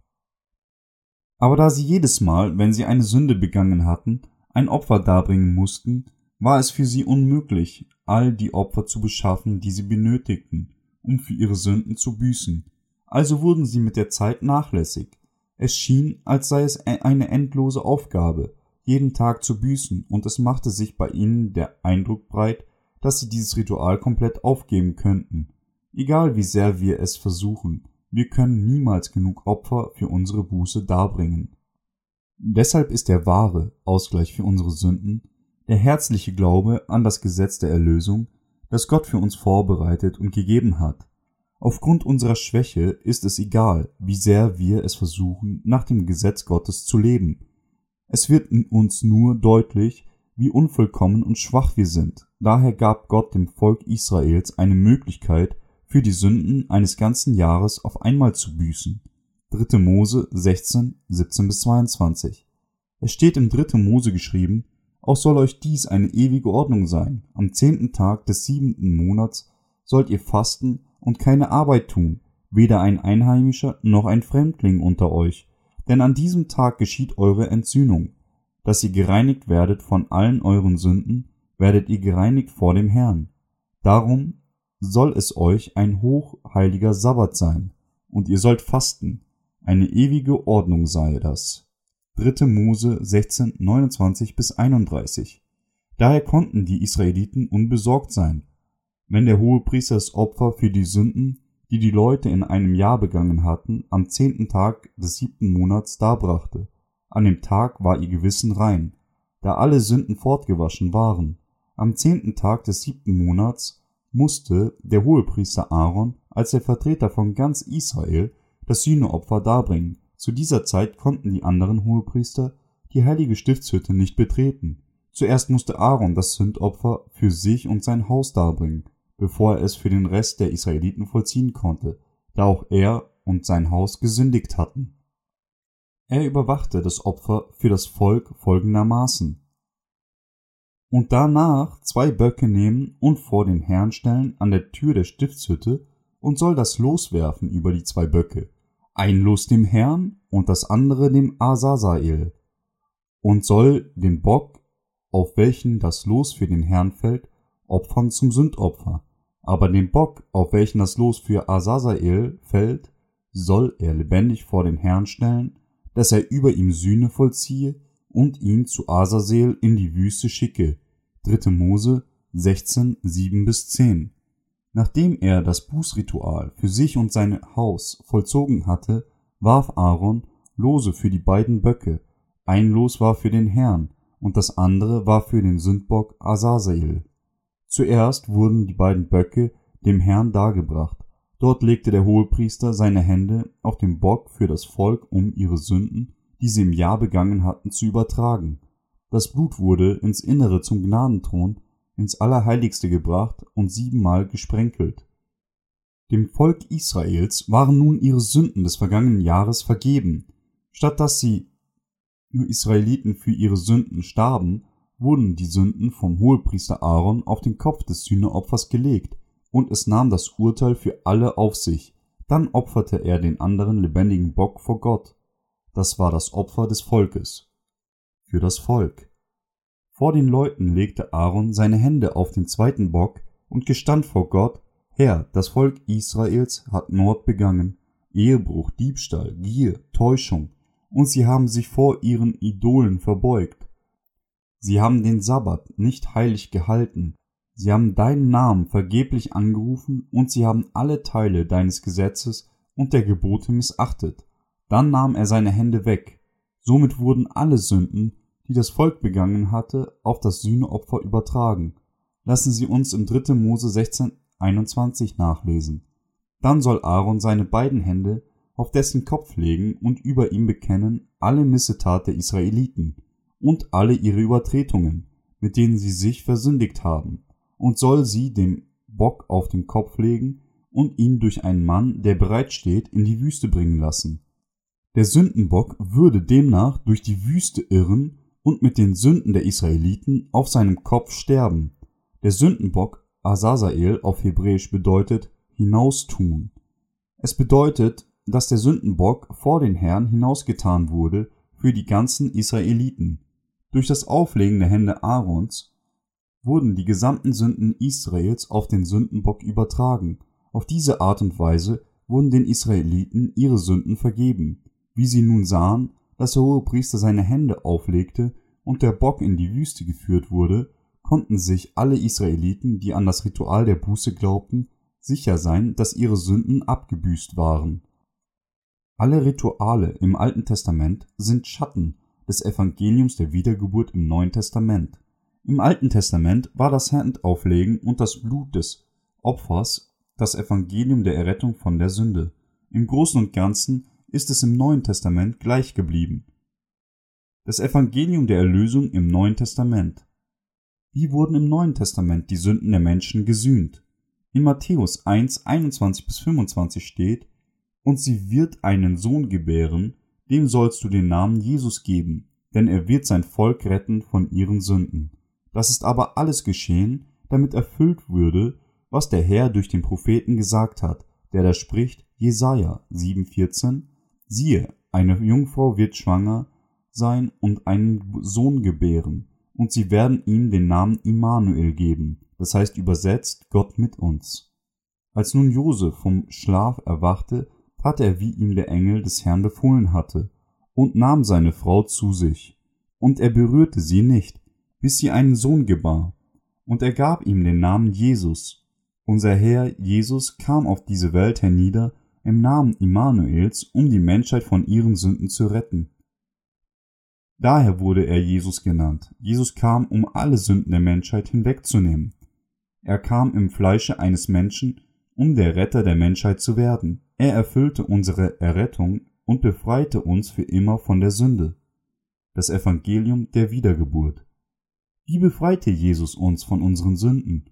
Aber da sie jedes Mal, wenn sie eine Sünde begangen hatten, ein Opfer darbringen mussten, war es für sie unmöglich, all die Opfer zu beschaffen, die sie benötigten, um für ihre Sünden zu büßen. Also wurden sie mit der Zeit nachlässig. Es schien, als sei es e-, eine endlose Aufgabe, jeden Tag zu büßen, und es machte sich bei ihnen der Eindruck breit, dass sie dieses Ritual komplett aufgeben könnten. Egal wie sehr wir es versuchen, wir können niemals genug Opfer für unsere Buße darbringen. Deshalb ist der wahre Ausgleich für unsere Sünden der herzliche Glaube an das Gesetz der Erlösung, das Gott für uns vorbereitet und gegeben hat. Aufgrund unserer Schwäche ist es egal, wie sehr wir es versuchen, nach dem Gesetz Gottes zu leben. Es wird uns nur deutlich, wie unvollkommen und schwach wir sind. Daher gab Gott dem Volk Israels eine Möglichkeit, für die Sünden eines ganzen Jahres auf einmal zu büßen. 3. Mose 16, 17 bis 22. Es steht im 3. Mose geschrieben, auch soll euch dies eine ewige Ordnung sein. Am zehnten Tag des siebenten Monats sollt ihr fasten und keine Arbeit tun, weder ein Einheimischer noch ein Fremdling unter euch. Denn an diesem Tag geschieht eure Entsühnung. Dass ihr gereinigt werdet von allen euren Sünden, werdet ihr gereinigt vor dem Herrn. Darum soll es euch ein hochheiliger Sabbat sein, und ihr sollt fasten, eine ewige Ordnung sei das. 3. Mose 16, 29 bis 31. Daher konnten die Israeliten unbesorgt sein, wenn der Hohepriester das Opfer für die Sünden, die die Leute in einem Jahr begangen hatten, am zehnten Tag des siebten Monats darbrachte. An dem Tag war ihr Gewissen rein, da alle Sünden fortgewaschen waren. Am zehnten Tag des siebten Monats musste der Hohepriester Aaron als der Vertreter von ganz Israel das Sühneopfer darbringen. Zu dieser Zeit konnten die anderen Hohepriester die heilige Stiftshütte nicht betreten. Zuerst musste Aaron das Sündopfer für sich und sein Haus darbringen, bevor er es für den Rest der Israeliten vollziehen konnte, da auch er und sein Haus gesündigt hatten. Er überwachte das Opfer für das Volk folgendermaßen und danach zwei Böcke nehmen und vor den Herrn stellen an der Tür der Stiftshütte und soll das loswerfen über die zwei Böcke. ein Los dem Herrn und das andere dem Asasael, und soll den Bock, auf welchen das Los für den Herrn fällt, opfern zum Sündopfer, aber den Bock, auf welchen das Los für Asasael fällt, soll er lebendig vor den Herrn stellen, dass er über ihm Sühne vollziehe und ihn zu Asasel in die Wüste schicke. 3. Mose 16, 7 bis 10. Nachdem er das Bußritual für sich und sein Haus vollzogen hatte, warf Aaron Lose für die beiden Böcke. Ein Los war für den Herrn und das andere war für den Sündbock Asasael. Zuerst wurden die beiden Böcke dem Herrn dargebracht. Dort legte der Hohepriester seine Hände auf den Bock für das Volk, um ihre Sünden, die sie im Jahr begangen hatten, zu übertragen. Das Blut wurde ins Innere zum Gnadenthron ins Allerheiligste gebracht und siebenmal gesprenkelt. Dem Volk Israels waren nun ihre Sünden des vergangenen Jahres vergeben. Statt dass sie Israeliten für ihre Sünden starben, wurden die Sünden vom Hohepriester Aaron auf den Kopf des Sühneopfers gelegt, und es nahm das Urteil für alle auf sich. Dann opferte er den anderen lebendigen Bock vor Gott. Das war das Opfer des Volkes. Für das Volk. Vor den Leuten legte Aaron seine Hände auf den zweiten Bock und gestand vor Gott, Herr, das Volk Israels hat Mord begangen, Ehebruch, Diebstahl, Gier, Täuschung, und sie haben sich vor ihren Idolen verbeugt. Sie haben den Sabbat nicht heilig gehalten, sie haben deinen Namen vergeblich angerufen und sie haben alle Teile deines Gesetzes und der Gebote missachtet. Dann nahm er seine Hände weg. Somit wurden alle Sünden, die das Volk begangen hatte, auf das Sühneopfer übertragen. Lassen Sie uns im 3. Mose 16, 21 nachlesen. Dann soll Aaron seine beiden Hände auf dessen Kopf legen und über ihm bekennen alle Missetat der Israeliten und alle ihre Übertretungen, mit denen sie sich versündigt haben, und soll sie dem Bock auf den Kopf legen und ihn durch einen Mann, der bereit steht, in die Wüste bringen lassen. Der Sündenbock würde demnach durch die Wüste irren und mit den Sünden der Israeliten auf seinem Kopf sterben. Der Sündenbock Asasael auf Hebräisch bedeutet hinaustun. Es bedeutet, dass der Sündenbock vor den Herrn hinausgetan wurde für die ganzen Israeliten. Durch das Auflegen der Hände Aarons wurden die gesamten Sünden Israels auf den Sündenbock übertragen. Auf diese Art und Weise wurden den Israeliten ihre Sünden vergeben. Wie sie nun sahen, dass der Hohepriester seine Hände auflegte und der Bock in die Wüste geführt wurde, konnten sich alle Israeliten, die an das Ritual der Buße glaubten, sicher sein, dass ihre Sünden abgebüßt waren. Alle Rituale im Alten Testament sind Schatten des Evangeliums der Wiedergeburt im Neuen Testament. Im Alten Testament war das Handauflegen und das Blut des Opfers das Evangelium der Errettung von der Sünde. Im Großen und Ganzen ist es im Neuen Testament gleich geblieben. Das Evangelium der Erlösung im Neuen Testament. Wie wurden im Neuen Testament die Sünden der Menschen gesühnt? In Matthäus 1, 21 bis 25 steht, und sie wird einen Sohn gebären, dem sollst du den Namen Jesus geben, denn er wird sein Volk retten von ihren Sünden. Das ist aber alles geschehen, damit erfüllt würde, was der Herr durch den Propheten gesagt hat, der da spricht, Jesaja 7,14, Siehe, eine Jungfrau wird schwanger sein und einen Sohn gebären, und sie werden ihm den Namen Immanuel geben, das heißt übersetzt Gott mit uns. Als nun Josef vom Schlaf erwachte, tat er, wie ihm der Engel des Herrn befohlen hatte, und nahm seine Frau zu sich. Und er berührte sie nicht, bis sie einen Sohn gebar. Und er gab ihm den Namen Jesus. Unser Herr Jesus kam auf diese Welt hernieder im Namen Immanuels, um die Menschheit von ihren Sünden zu retten. Daher wurde er Jesus genannt. Jesus kam, um alle Sünden der Menschheit hinwegzunehmen. Er kam im Fleische eines Menschen, um der Retter der Menschheit zu werden. Er erfüllte unsere Errettung und befreite uns für immer von der Sünde. Das Evangelium der Wiedergeburt. Wie befreite Jesus uns von unseren Sünden?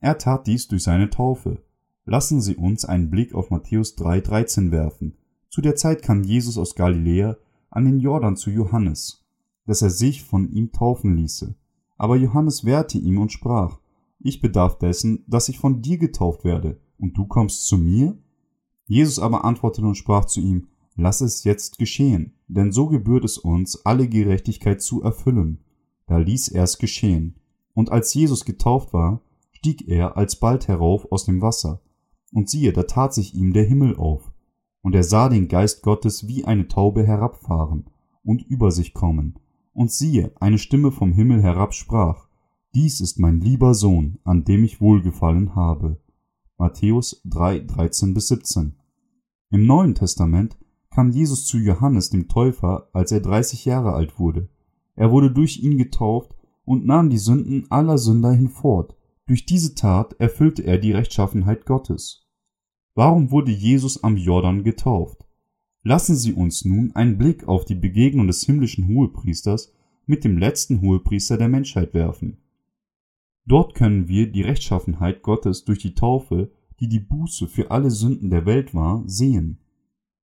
Er tat dies durch seine Taufe. Lassen Sie uns einen Blick auf Matthäus 3,13 werfen. Zu der Zeit kam Jesus aus Galiläa an den Jordan zu Johannes, dass er sich von ihm taufen ließe. Aber Johannes wehrte ihm und sprach, ich bedarf dessen, dass ich von dir getauft werde, und du kommst zu mir? Jesus aber antwortete und sprach zu ihm, lass es jetzt geschehen, denn so gebührt es uns, alle Gerechtigkeit zu erfüllen. Da ließ er es geschehen. Und als Jesus getauft war, stieg er alsbald herauf aus dem Wasser. Und siehe, da tat sich ihm der Himmel auf. Und er sah den Geist Gottes wie eine Taube herabfahren und über sich kommen. Und siehe, eine Stimme vom Himmel herab sprach, Dies ist mein lieber Sohn, an dem ich wohlgefallen habe. Matthäus 3, 13 bis 17. Im Neuen Testament kam Jesus zu Johannes dem Täufer, als er 30 Jahre alt wurde. Er wurde durch ihn getauft und nahm die Sünden aller Sünder hinfort. Durch diese Tat erfüllte er die Rechtschaffenheit Gottes. Warum wurde Jesus am Jordan getauft? Lassen Sie uns nun einen Blick auf die Begegnung des himmlischen Hohepriesters mit dem letzten Hohepriester der Menschheit werfen. Dort können wir die Rechtschaffenheit Gottes durch die Taufe, die die Buße für alle Sünden der Welt war, sehen.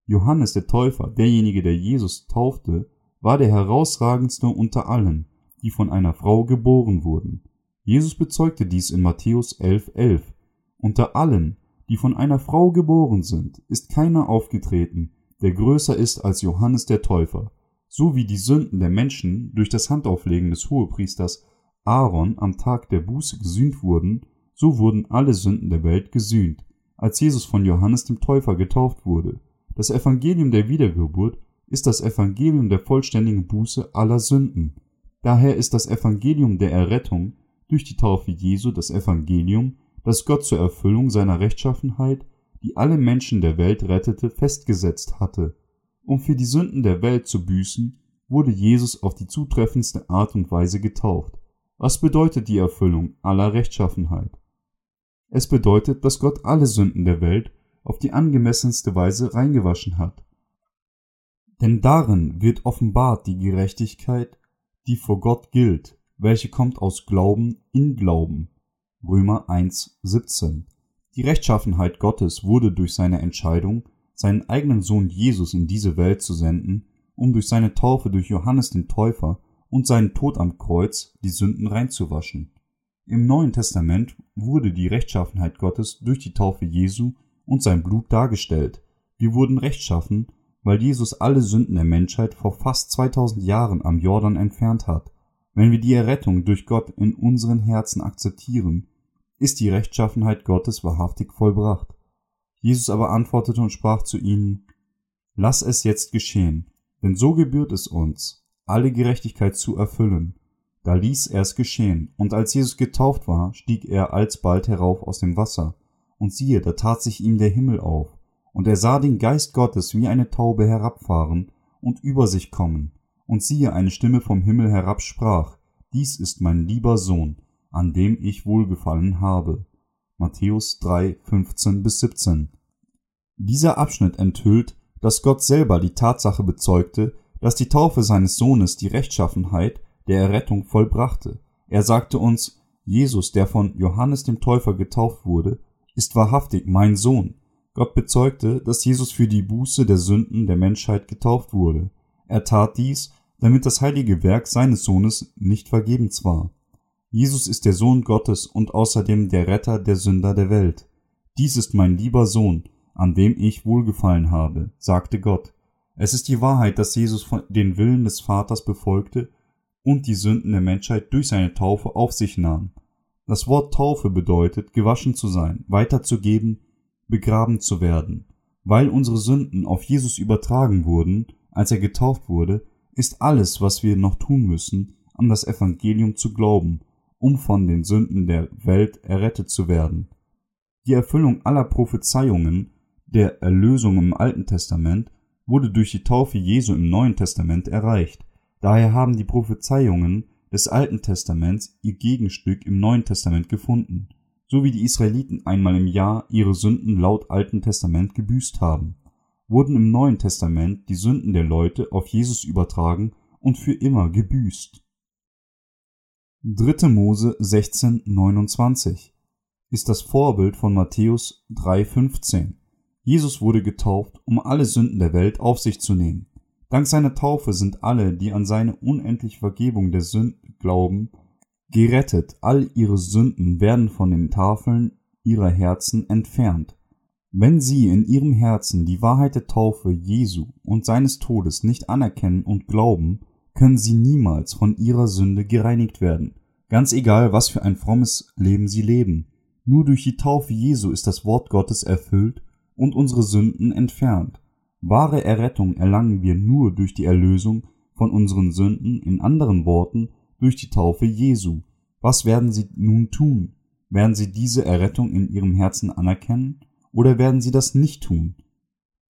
Johannes der Täufer, derjenige, der Jesus taufte, war der herausragendste unter allen, die von einer Frau geboren wurden. Jesus bezeugte dies in Matthäus 11,11. 11. Unter allen, die von einer Frau geboren sind, ist keiner aufgetreten, der größer ist als Johannes der Täufer. So wie die Sünden der Menschen durch das Handauflegen des Hohepriesters Aaron am Tag der Buße gesühnt wurden, so wurden alle Sünden der Welt gesühnt, als Jesus von Johannes dem Täufer getauft wurde. Das Evangelium der Wiedergeburt ist das Evangelium der vollständigen Buße aller Sünden. Daher ist das Evangelium der Errettung durch die Taufe Jesu das Evangelium, das Gott zur Erfüllung seiner Rechtschaffenheit, die alle Menschen der Welt rettete, festgesetzt hatte. Um für die Sünden der Welt zu büßen, wurde Jesus auf die zutreffendste Art und Weise getauft. Was bedeutet die Erfüllung aller Rechtschaffenheit? Es bedeutet, dass Gott alle Sünden der Welt auf die angemessenste Weise reingewaschen hat. Denn darin wird offenbart die Gerechtigkeit, die vor Gott gilt, welche kommt aus Glauben in Glauben. Römer 1, 17. Die Rechtschaffenheit Gottes wurde durch seine Entscheidung, seinen eigenen Sohn Jesus in diese Welt zu senden, um durch seine Taufe durch Johannes den Täufer und seinen Tod am Kreuz die Sünden reinzuwaschen. Im Neuen Testament wurde die Rechtschaffenheit Gottes durch die Taufe Jesu und sein Blut dargestellt. Wir wurden rechtschaffen, weil Jesus alle Sünden der Menschheit vor fast 2000 Jahren am Jordan entfernt hat. Wenn wir die Errettung durch Gott in unseren Herzen akzeptieren, ist die Rechtschaffenheit Gottes wahrhaftig vollbracht. Jesus aber antwortete und sprach zu ihnen, Lass es jetzt geschehen, denn so gebührt es uns, alle Gerechtigkeit zu erfüllen. Da ließ er es geschehen, und als Jesus getauft war, stieg er alsbald herauf aus dem Wasser, und siehe, da tat sich ihm der Himmel auf, und er sah den Geist Gottes wie eine Taube herabfahren und über sich kommen, und siehe, eine Stimme vom Himmel herab sprach, Dies ist mein lieber Sohn, an dem ich wohlgefallen habe. Matthäus 3, 15 bis 17. Dieser Abschnitt enthüllt, dass Gott selber die Tatsache bezeugte, dass die Taufe seines Sohnes die Rechtschaffenheit der Errettung vollbrachte. Er sagte uns, Jesus, der von Johannes dem Täufer getauft wurde, ist wahrhaftig mein Sohn. Gott bezeugte, dass Jesus für die Buße der Sünden der Menschheit getauft wurde. Er tat dies, damit das heilige Werk seines Sohnes nicht vergebens war. Jesus ist der Sohn Gottes und außerdem der Retter der Sünder der Welt. Dies ist mein lieber Sohn, an dem ich wohlgefallen habe, sagte Gott. Es ist die Wahrheit, dass Jesus den Willen des Vaters befolgte und die Sünden der Menschheit durch seine Taufe auf sich nahm. Das Wort Taufe bedeutet, gewaschen zu sein, weiterzugeben, begraben zu werden. Weil unsere Sünden auf Jesus übertragen wurden, als er getauft wurde, ist alles, was wir noch tun müssen, an das Evangelium zu glauben, um von den Sünden der Welt errettet zu werden. Die Erfüllung aller Prophezeiungen der Erlösung im Alten Testament wurde durch die Taufe Jesu im Neuen Testament erreicht. Daher haben die Prophezeiungen des Alten Testaments ihr Gegenstück im Neuen Testament gefunden, so wie die Israeliten einmal im Jahr ihre Sünden laut Alten Testament gebüßt haben, wurden im Neuen Testament die Sünden der Leute auf Jesus übertragen und für immer gebüßt. 3. Mose 16, 29 ist das Vorbild von Matthäus 3,15. Jesus wurde getauft, um alle Sünden der Welt auf sich zu nehmen. Dank seiner Taufe sind alle, die an seine unendliche Vergebung der Sünden glauben, gerettet. All ihre Sünden werden von den Tafeln ihrer Herzen entfernt. Wenn sie in ihrem Herzen die Wahrheit der Taufe Jesu und seines Todes nicht anerkennen und glauben, können sie niemals von ihrer Sünde gereinigt werden, ganz egal, was für ein frommes Leben sie leben. Nur durch die Taufe Jesu ist das Wort Gottes erfüllt und unsere Sünden entfernt. Wahre Errettung erlangen wir nur durch die Erlösung von unseren Sünden, in anderen Worten durch die Taufe Jesu. Was werden sie nun tun? Werden sie diese Errettung in ihrem Herzen anerkennen oder werden sie das nicht tun?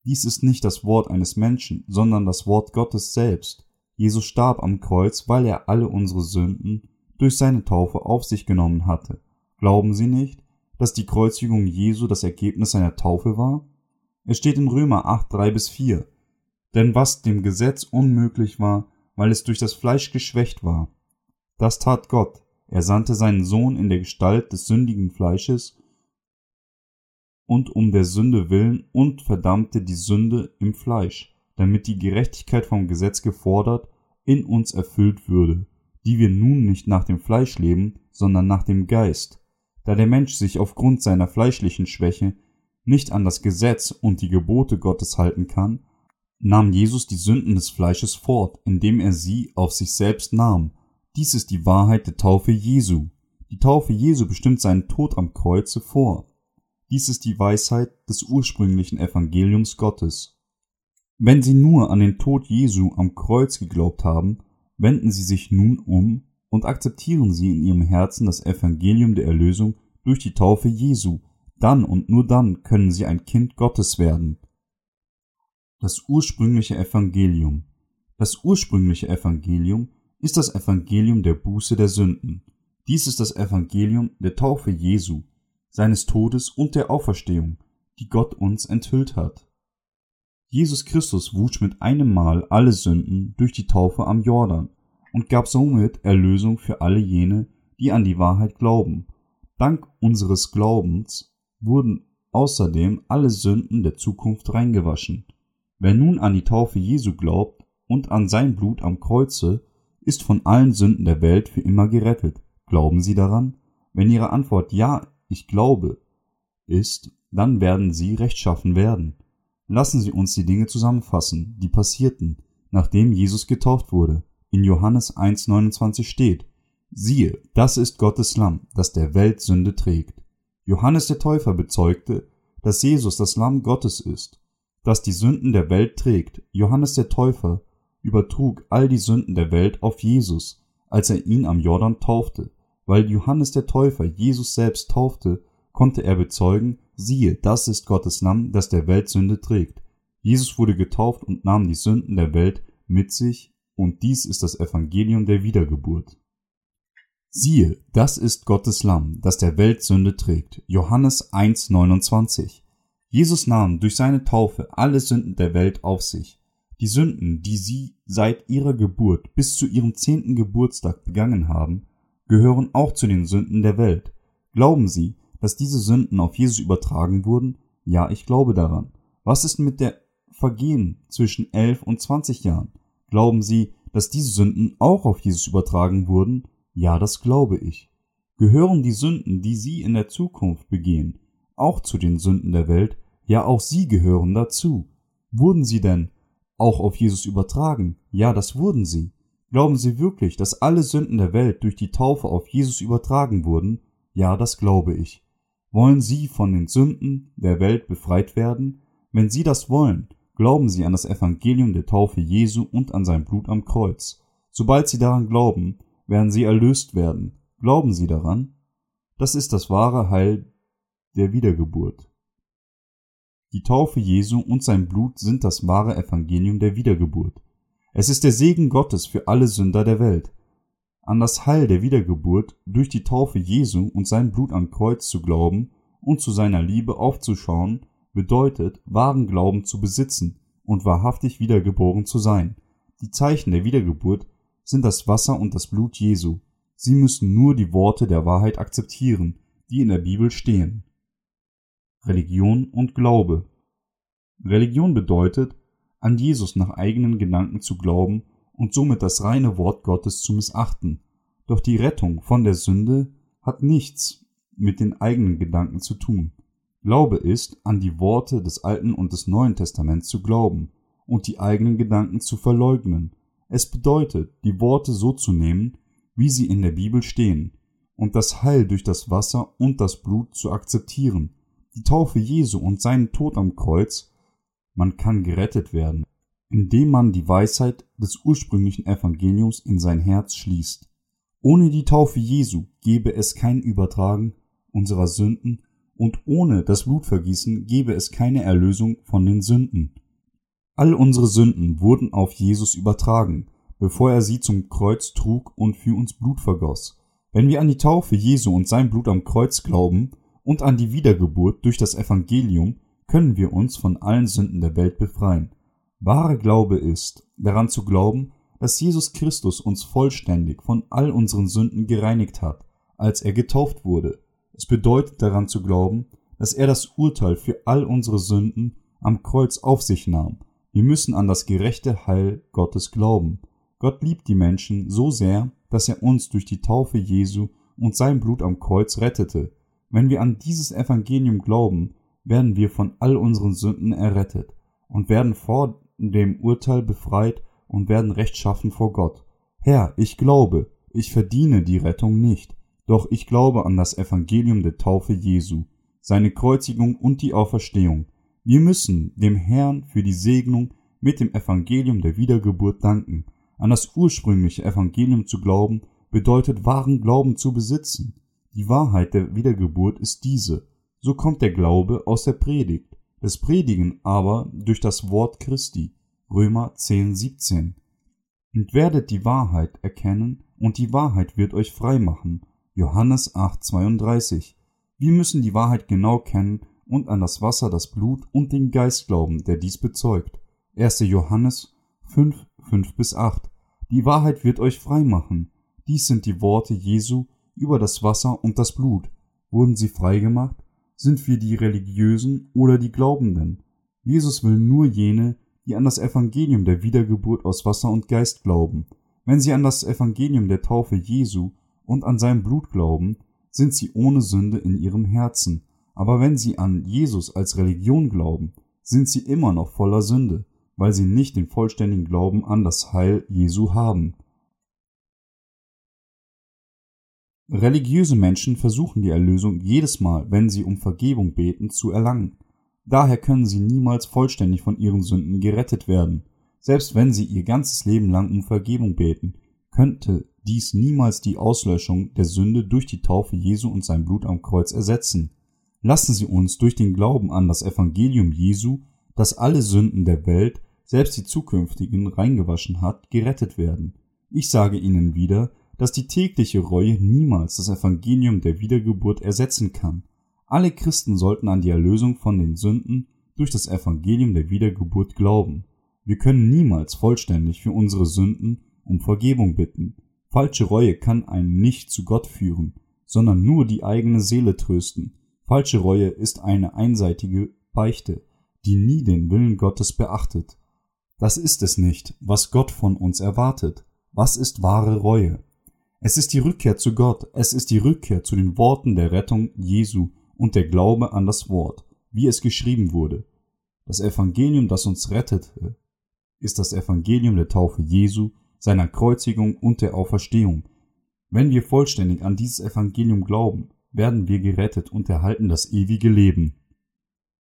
Dies ist nicht das Wort eines Menschen, sondern das Wort Gottes selbst. Jesus starb am Kreuz, weil er alle unsere Sünden durch seine Taufe auf sich genommen hatte. Glauben Sie nicht, dass die Kreuzigung Jesu das Ergebnis seiner Taufe war? Es steht in Römer 8, 3 bis 4. Denn was dem Gesetz unmöglich war, weil es durch das Fleisch geschwächt war, das tat Gott. Er sandte seinen Sohn in der Gestalt des sündigen Fleisches und um der Sünde willen und verdammte die Sünde im Fleisch, damit die Gerechtigkeit vom Gesetz gefordert in uns erfüllt würde, die wir nun nicht nach dem Fleisch leben, sondern nach dem Geist. Da der Mensch sich aufgrund seiner fleischlichen Schwäche nicht an das Gesetz und die Gebote Gottes halten kann, nahm Jesus die Sünden des Fleisches fort, indem er sie auf sich selbst nahm. Dies ist die Wahrheit der Taufe Jesu. Die Taufe Jesu bestimmt seinen Tod am Kreuze vor. Dies ist die Weisheit des ursprünglichen Evangeliums Gottes. Wenn Sie nur an den Tod Jesu am Kreuz geglaubt haben, wenden Sie sich nun um und akzeptieren Sie in Ihrem Herzen das Evangelium der Erlösung durch die Taufe Jesu, dann und nur dann können sie ein Kind Gottes werden. Das ursprüngliche Evangelium. Das ursprüngliche Evangelium ist das Evangelium der Buße der Sünden. Dies ist das Evangelium der Taufe Jesu, seines Todes und der Auferstehung, die Gott uns enthüllt hat. Jesus Christus wusch mit einem Mal alle Sünden durch die Taufe am Jordan und gab somit Erlösung für alle jene, die an die Wahrheit glauben. Dank unseres Glaubens wurden außerdem alle Sünden der Zukunft reingewaschen. Wer nun an die Taufe Jesu glaubt und an sein Blut am Kreuze, ist von allen Sünden der Welt für immer gerettet. Glauben Sie daran? Wenn Ihre Antwort Ja, ich glaube ist, dann werden Sie rechtschaffen werden. Lassen Sie uns die Dinge zusammenfassen, die passierten, nachdem Jesus getauft wurde. In Johannes 1,29 steht, siehe, das ist Gottes Lamm, das der Welt Sünde trägt. Johannes der Täufer bezeugte, dass Jesus das Lamm Gottes ist, das die Sünden der Welt trägt. Johannes der Täufer übertrug all die Sünden der Welt auf Jesus, als er ihn am Jordan taufte. Weil Johannes der Täufer Jesus selbst taufte, konnte er bezeugen, siehe, das ist Gottes Lamm, das der Welt Sünde trägt. Jesus wurde getauft und nahm die Sünden der Welt mit sich, und dies ist das Evangelium der Wiedergeburt. Siehe, das ist Gottes Lamm, das der Welt Sünde trägt. Johannes 1,29. Jesus nahm durch seine Taufe alle Sünden der Welt auf sich. Die Sünden, die sie seit ihrer Geburt bis zu ihrem zehnten Geburtstag begangen haben, gehören auch zu den Sünden der Welt. Glauben Sie, dass diese Sünden auf Jesus übertragen wurden? Ja, ich glaube daran. Was ist mit der Vergehen zwischen elf und zwanzig Jahren? Glauben Sie, dass diese Sünden auch auf Jesus übertragen wurden? Ja, das glaube ich. Gehören die Sünden, die Sie in der Zukunft begehen, auch zu den Sünden der Welt? Ja, auch Sie gehören dazu. Wurden sie denn auch auf Jesus übertragen? Ja, das wurden sie. Glauben Sie wirklich, dass alle Sünden der Welt durch die Taufe auf Jesus übertragen wurden? Ja, das glaube ich. Wollen Sie von den Sünden der Welt befreit werden? Wenn Sie das wollen, glauben Sie an das Evangelium der Taufe Jesu und an sein Blut am Kreuz. Sobald Sie daran glauben, werden sie erlöst werden. Glauben Sie daran? Das ist das wahre Heil der Wiedergeburt. Die Taufe Jesu und sein Blut sind das wahre Evangelium der Wiedergeburt. Es ist der Segen Gottes für alle Sünder der Welt. An das Heil der Wiedergeburt durch die Taufe Jesu und sein Blut am Kreuz zu glauben und zu seiner Liebe aufzuschauen, bedeutet, wahren Glauben zu besitzen und wahrhaftig wiedergeboren zu sein. Die Zeichen der Wiedergeburt sind das Wasser und das Blut Jesu. Sie müssen nur die Worte der Wahrheit akzeptieren, die in der Bibel stehen. Religion und Glaube Religion bedeutet, an Jesus nach eigenen Gedanken zu glauben und somit das reine Wort Gottes zu missachten. Doch die Rettung von der Sünde hat nichts mit den eigenen Gedanken zu tun. Glaube ist, an die Worte des Alten und des Neuen Testaments zu glauben und die eigenen Gedanken zu verleugnen. Es bedeutet, die Worte so zu nehmen, wie sie in der Bibel stehen, und das Heil durch das Wasser und das Blut zu akzeptieren, die Taufe Jesu und seinen Tod am Kreuz, man kann gerettet werden, indem man die Weisheit des ursprünglichen Evangeliums in sein Herz schließt. Ohne die Taufe Jesu gäbe es kein Übertragen unserer Sünden und ohne das Blutvergießen gäbe es keine Erlösung von den Sünden. All unsere Sünden wurden auf Jesus übertragen, bevor er sie zum Kreuz trug und für uns Blut vergoss. Wenn wir an die Taufe Jesu und sein Blut am Kreuz glauben und an die Wiedergeburt durch das Evangelium, können wir uns von allen Sünden der Welt befreien. Wahre Glaube ist, daran zu glauben, dass Jesus Christus uns vollständig von all unseren Sünden gereinigt hat, als er getauft wurde. Es bedeutet daran zu glauben, dass er das Urteil für all unsere Sünden am Kreuz auf sich nahm. Wir müssen an das gerechte Heil Gottes glauben. Gott liebt die Menschen so sehr, dass er uns durch die Taufe Jesu und sein Blut am Kreuz rettete. Wenn wir an dieses Evangelium glauben, werden wir von all unseren Sünden errettet und werden vor dem Urteil befreit und werden rechtschaffen vor Gott. Herr, ich glaube, ich verdiene die Rettung nicht, doch ich glaube an das Evangelium der Taufe Jesu, seine Kreuzigung und die Auferstehung. Wir müssen dem Herrn für die Segnung mit dem Evangelium der Wiedergeburt danken. An das ursprüngliche Evangelium zu glauben, bedeutet wahren Glauben zu besitzen. Die Wahrheit der Wiedergeburt ist diese. So kommt der Glaube aus der Predigt, das Predigen aber durch das Wort Christi. Römer 10, 17. Und werdet die Wahrheit erkennen, und die Wahrheit wird euch frei machen. Johannes 8, 32. Wir müssen die Wahrheit genau kennen und an das Wasser, das Blut und den Geist glauben, der dies bezeugt. 1. Johannes 5, 5 bis 8. Die Wahrheit wird euch frei machen. Dies sind die Worte Jesu über das Wasser und das Blut. Wurden sie frei gemacht? Sind wir die Religiösen oder die Glaubenden? Jesus will nur jene, die an das Evangelium der Wiedergeburt aus Wasser und Geist glauben. Wenn sie an das Evangelium der Taufe Jesu und an sein Blut glauben, sind sie ohne Sünde in ihrem Herzen. Aber wenn sie an Jesus als Religion glauben, sind sie immer noch voller Sünde, weil sie nicht den vollständigen Glauben an das Heil Jesu haben. Religiöse Menschen versuchen die Erlösung jedes Mal, wenn sie um Vergebung beten, zu erlangen. Daher können sie niemals vollständig von ihren Sünden gerettet werden. Selbst wenn sie ihr ganzes Leben lang um Vergebung beten, könnte dies niemals die Auslöschung der Sünde durch die Taufe Jesu und sein Blut am Kreuz ersetzen. Lassen Sie uns durch den Glauben an das Evangelium Jesu, das alle Sünden der Welt, selbst die zukünftigen, reingewaschen hat, gerettet werden. Ich sage Ihnen wieder, dass die tägliche Reue niemals das Evangelium der Wiedergeburt ersetzen kann. Alle Christen sollten an die Erlösung von den Sünden durch das Evangelium der Wiedergeburt glauben. Wir können niemals vollständig für unsere Sünden um Vergebung bitten. Falsche Reue kann einen nicht zu Gott führen, sondern nur die eigene Seele trösten. Falsche Reue ist eine einseitige Beichte, die nie den Willen Gottes beachtet. Das ist es nicht, was Gott von uns erwartet. Was ist wahre Reue? Es ist die Rückkehr zu Gott, es ist die Rückkehr zu den Worten der Rettung Jesu und der Glaube an das Wort, wie es geschrieben wurde. Das Evangelium, das uns rettete, ist das Evangelium der Taufe Jesu, seiner Kreuzigung und der Auferstehung. Wenn wir vollständig an dieses Evangelium glauben, werden wir gerettet und erhalten das ewige Leben.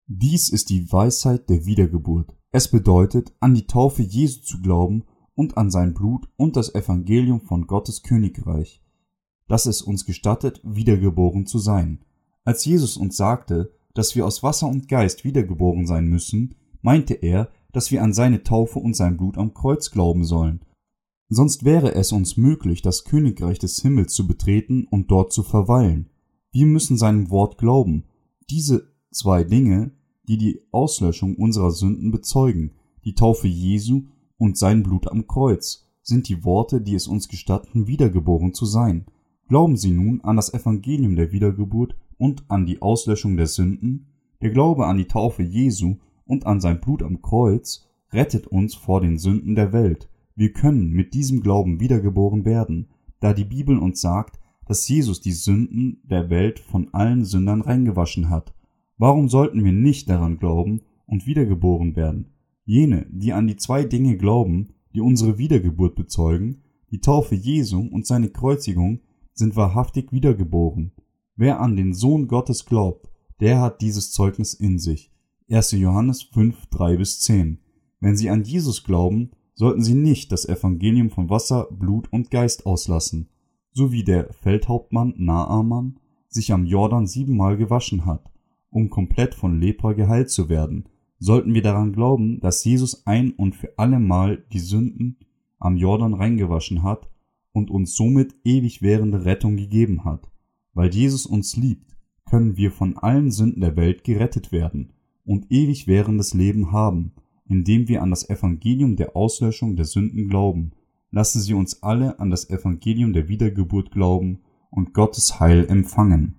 Dies ist die Weisheit der Wiedergeburt. Es bedeutet, an die Taufe Jesu zu glauben und an sein Blut und das Evangelium von Gottes Königreich, das es uns gestattet, wiedergeboren zu sein. Als Jesus uns sagte, dass wir aus Wasser und Geist wiedergeboren sein müssen, meinte er, dass wir an seine Taufe und sein Blut am Kreuz glauben sollen. Sonst wäre es uns möglich, das Königreich des Himmels zu betreten und dort zu verweilen. Wir müssen seinem Wort glauben. Diese zwei Dinge, die die Auslöschung unserer Sünden bezeugen, die Taufe Jesu und sein Blut am Kreuz, sind die Worte, die es uns gestatten, wiedergeboren zu sein. Glauben Sie nun an das Evangelium der Wiedergeburt und an die Auslöschung der Sünden, der Glaube an die Taufe Jesu und an sein Blut am Kreuz rettet uns vor den Sünden der Welt. Wir können mit diesem Glauben wiedergeboren werden, da die Bibel uns sagt, dass Jesus die Sünden der Welt von allen Sündern reingewaschen hat. Warum sollten wir nicht daran glauben und wiedergeboren werden? Jene, die an die zwei Dinge glauben, die unsere Wiedergeburt bezeugen, die Taufe Jesu und seine Kreuzigung, sind wahrhaftig wiedergeboren. Wer an den Sohn Gottes glaubt, der hat dieses Zeugnis in sich. 1. Johannes 5, 3 bis 10. Wenn sie an Jesus glauben, sollten sie nicht das Evangelium von Wasser, Blut und Geist auslassen, so wie der Feldhauptmann Naaman sich am Jordan siebenmal gewaschen hat, um komplett von Lepra geheilt zu werden, sollten wir daran glauben, dass Jesus ein und für allemal die Sünden am Jordan reingewaschen hat und uns somit ewig währende Rettung gegeben hat. Weil Jesus uns liebt, können wir von allen Sünden der Welt gerettet werden und ewig währendes Leben haben, indem wir an das Evangelium der Auslöschung der Sünden glauben. Lassen Sie uns alle an das Evangelium der Wiedergeburt glauben und Gottes Heil empfangen.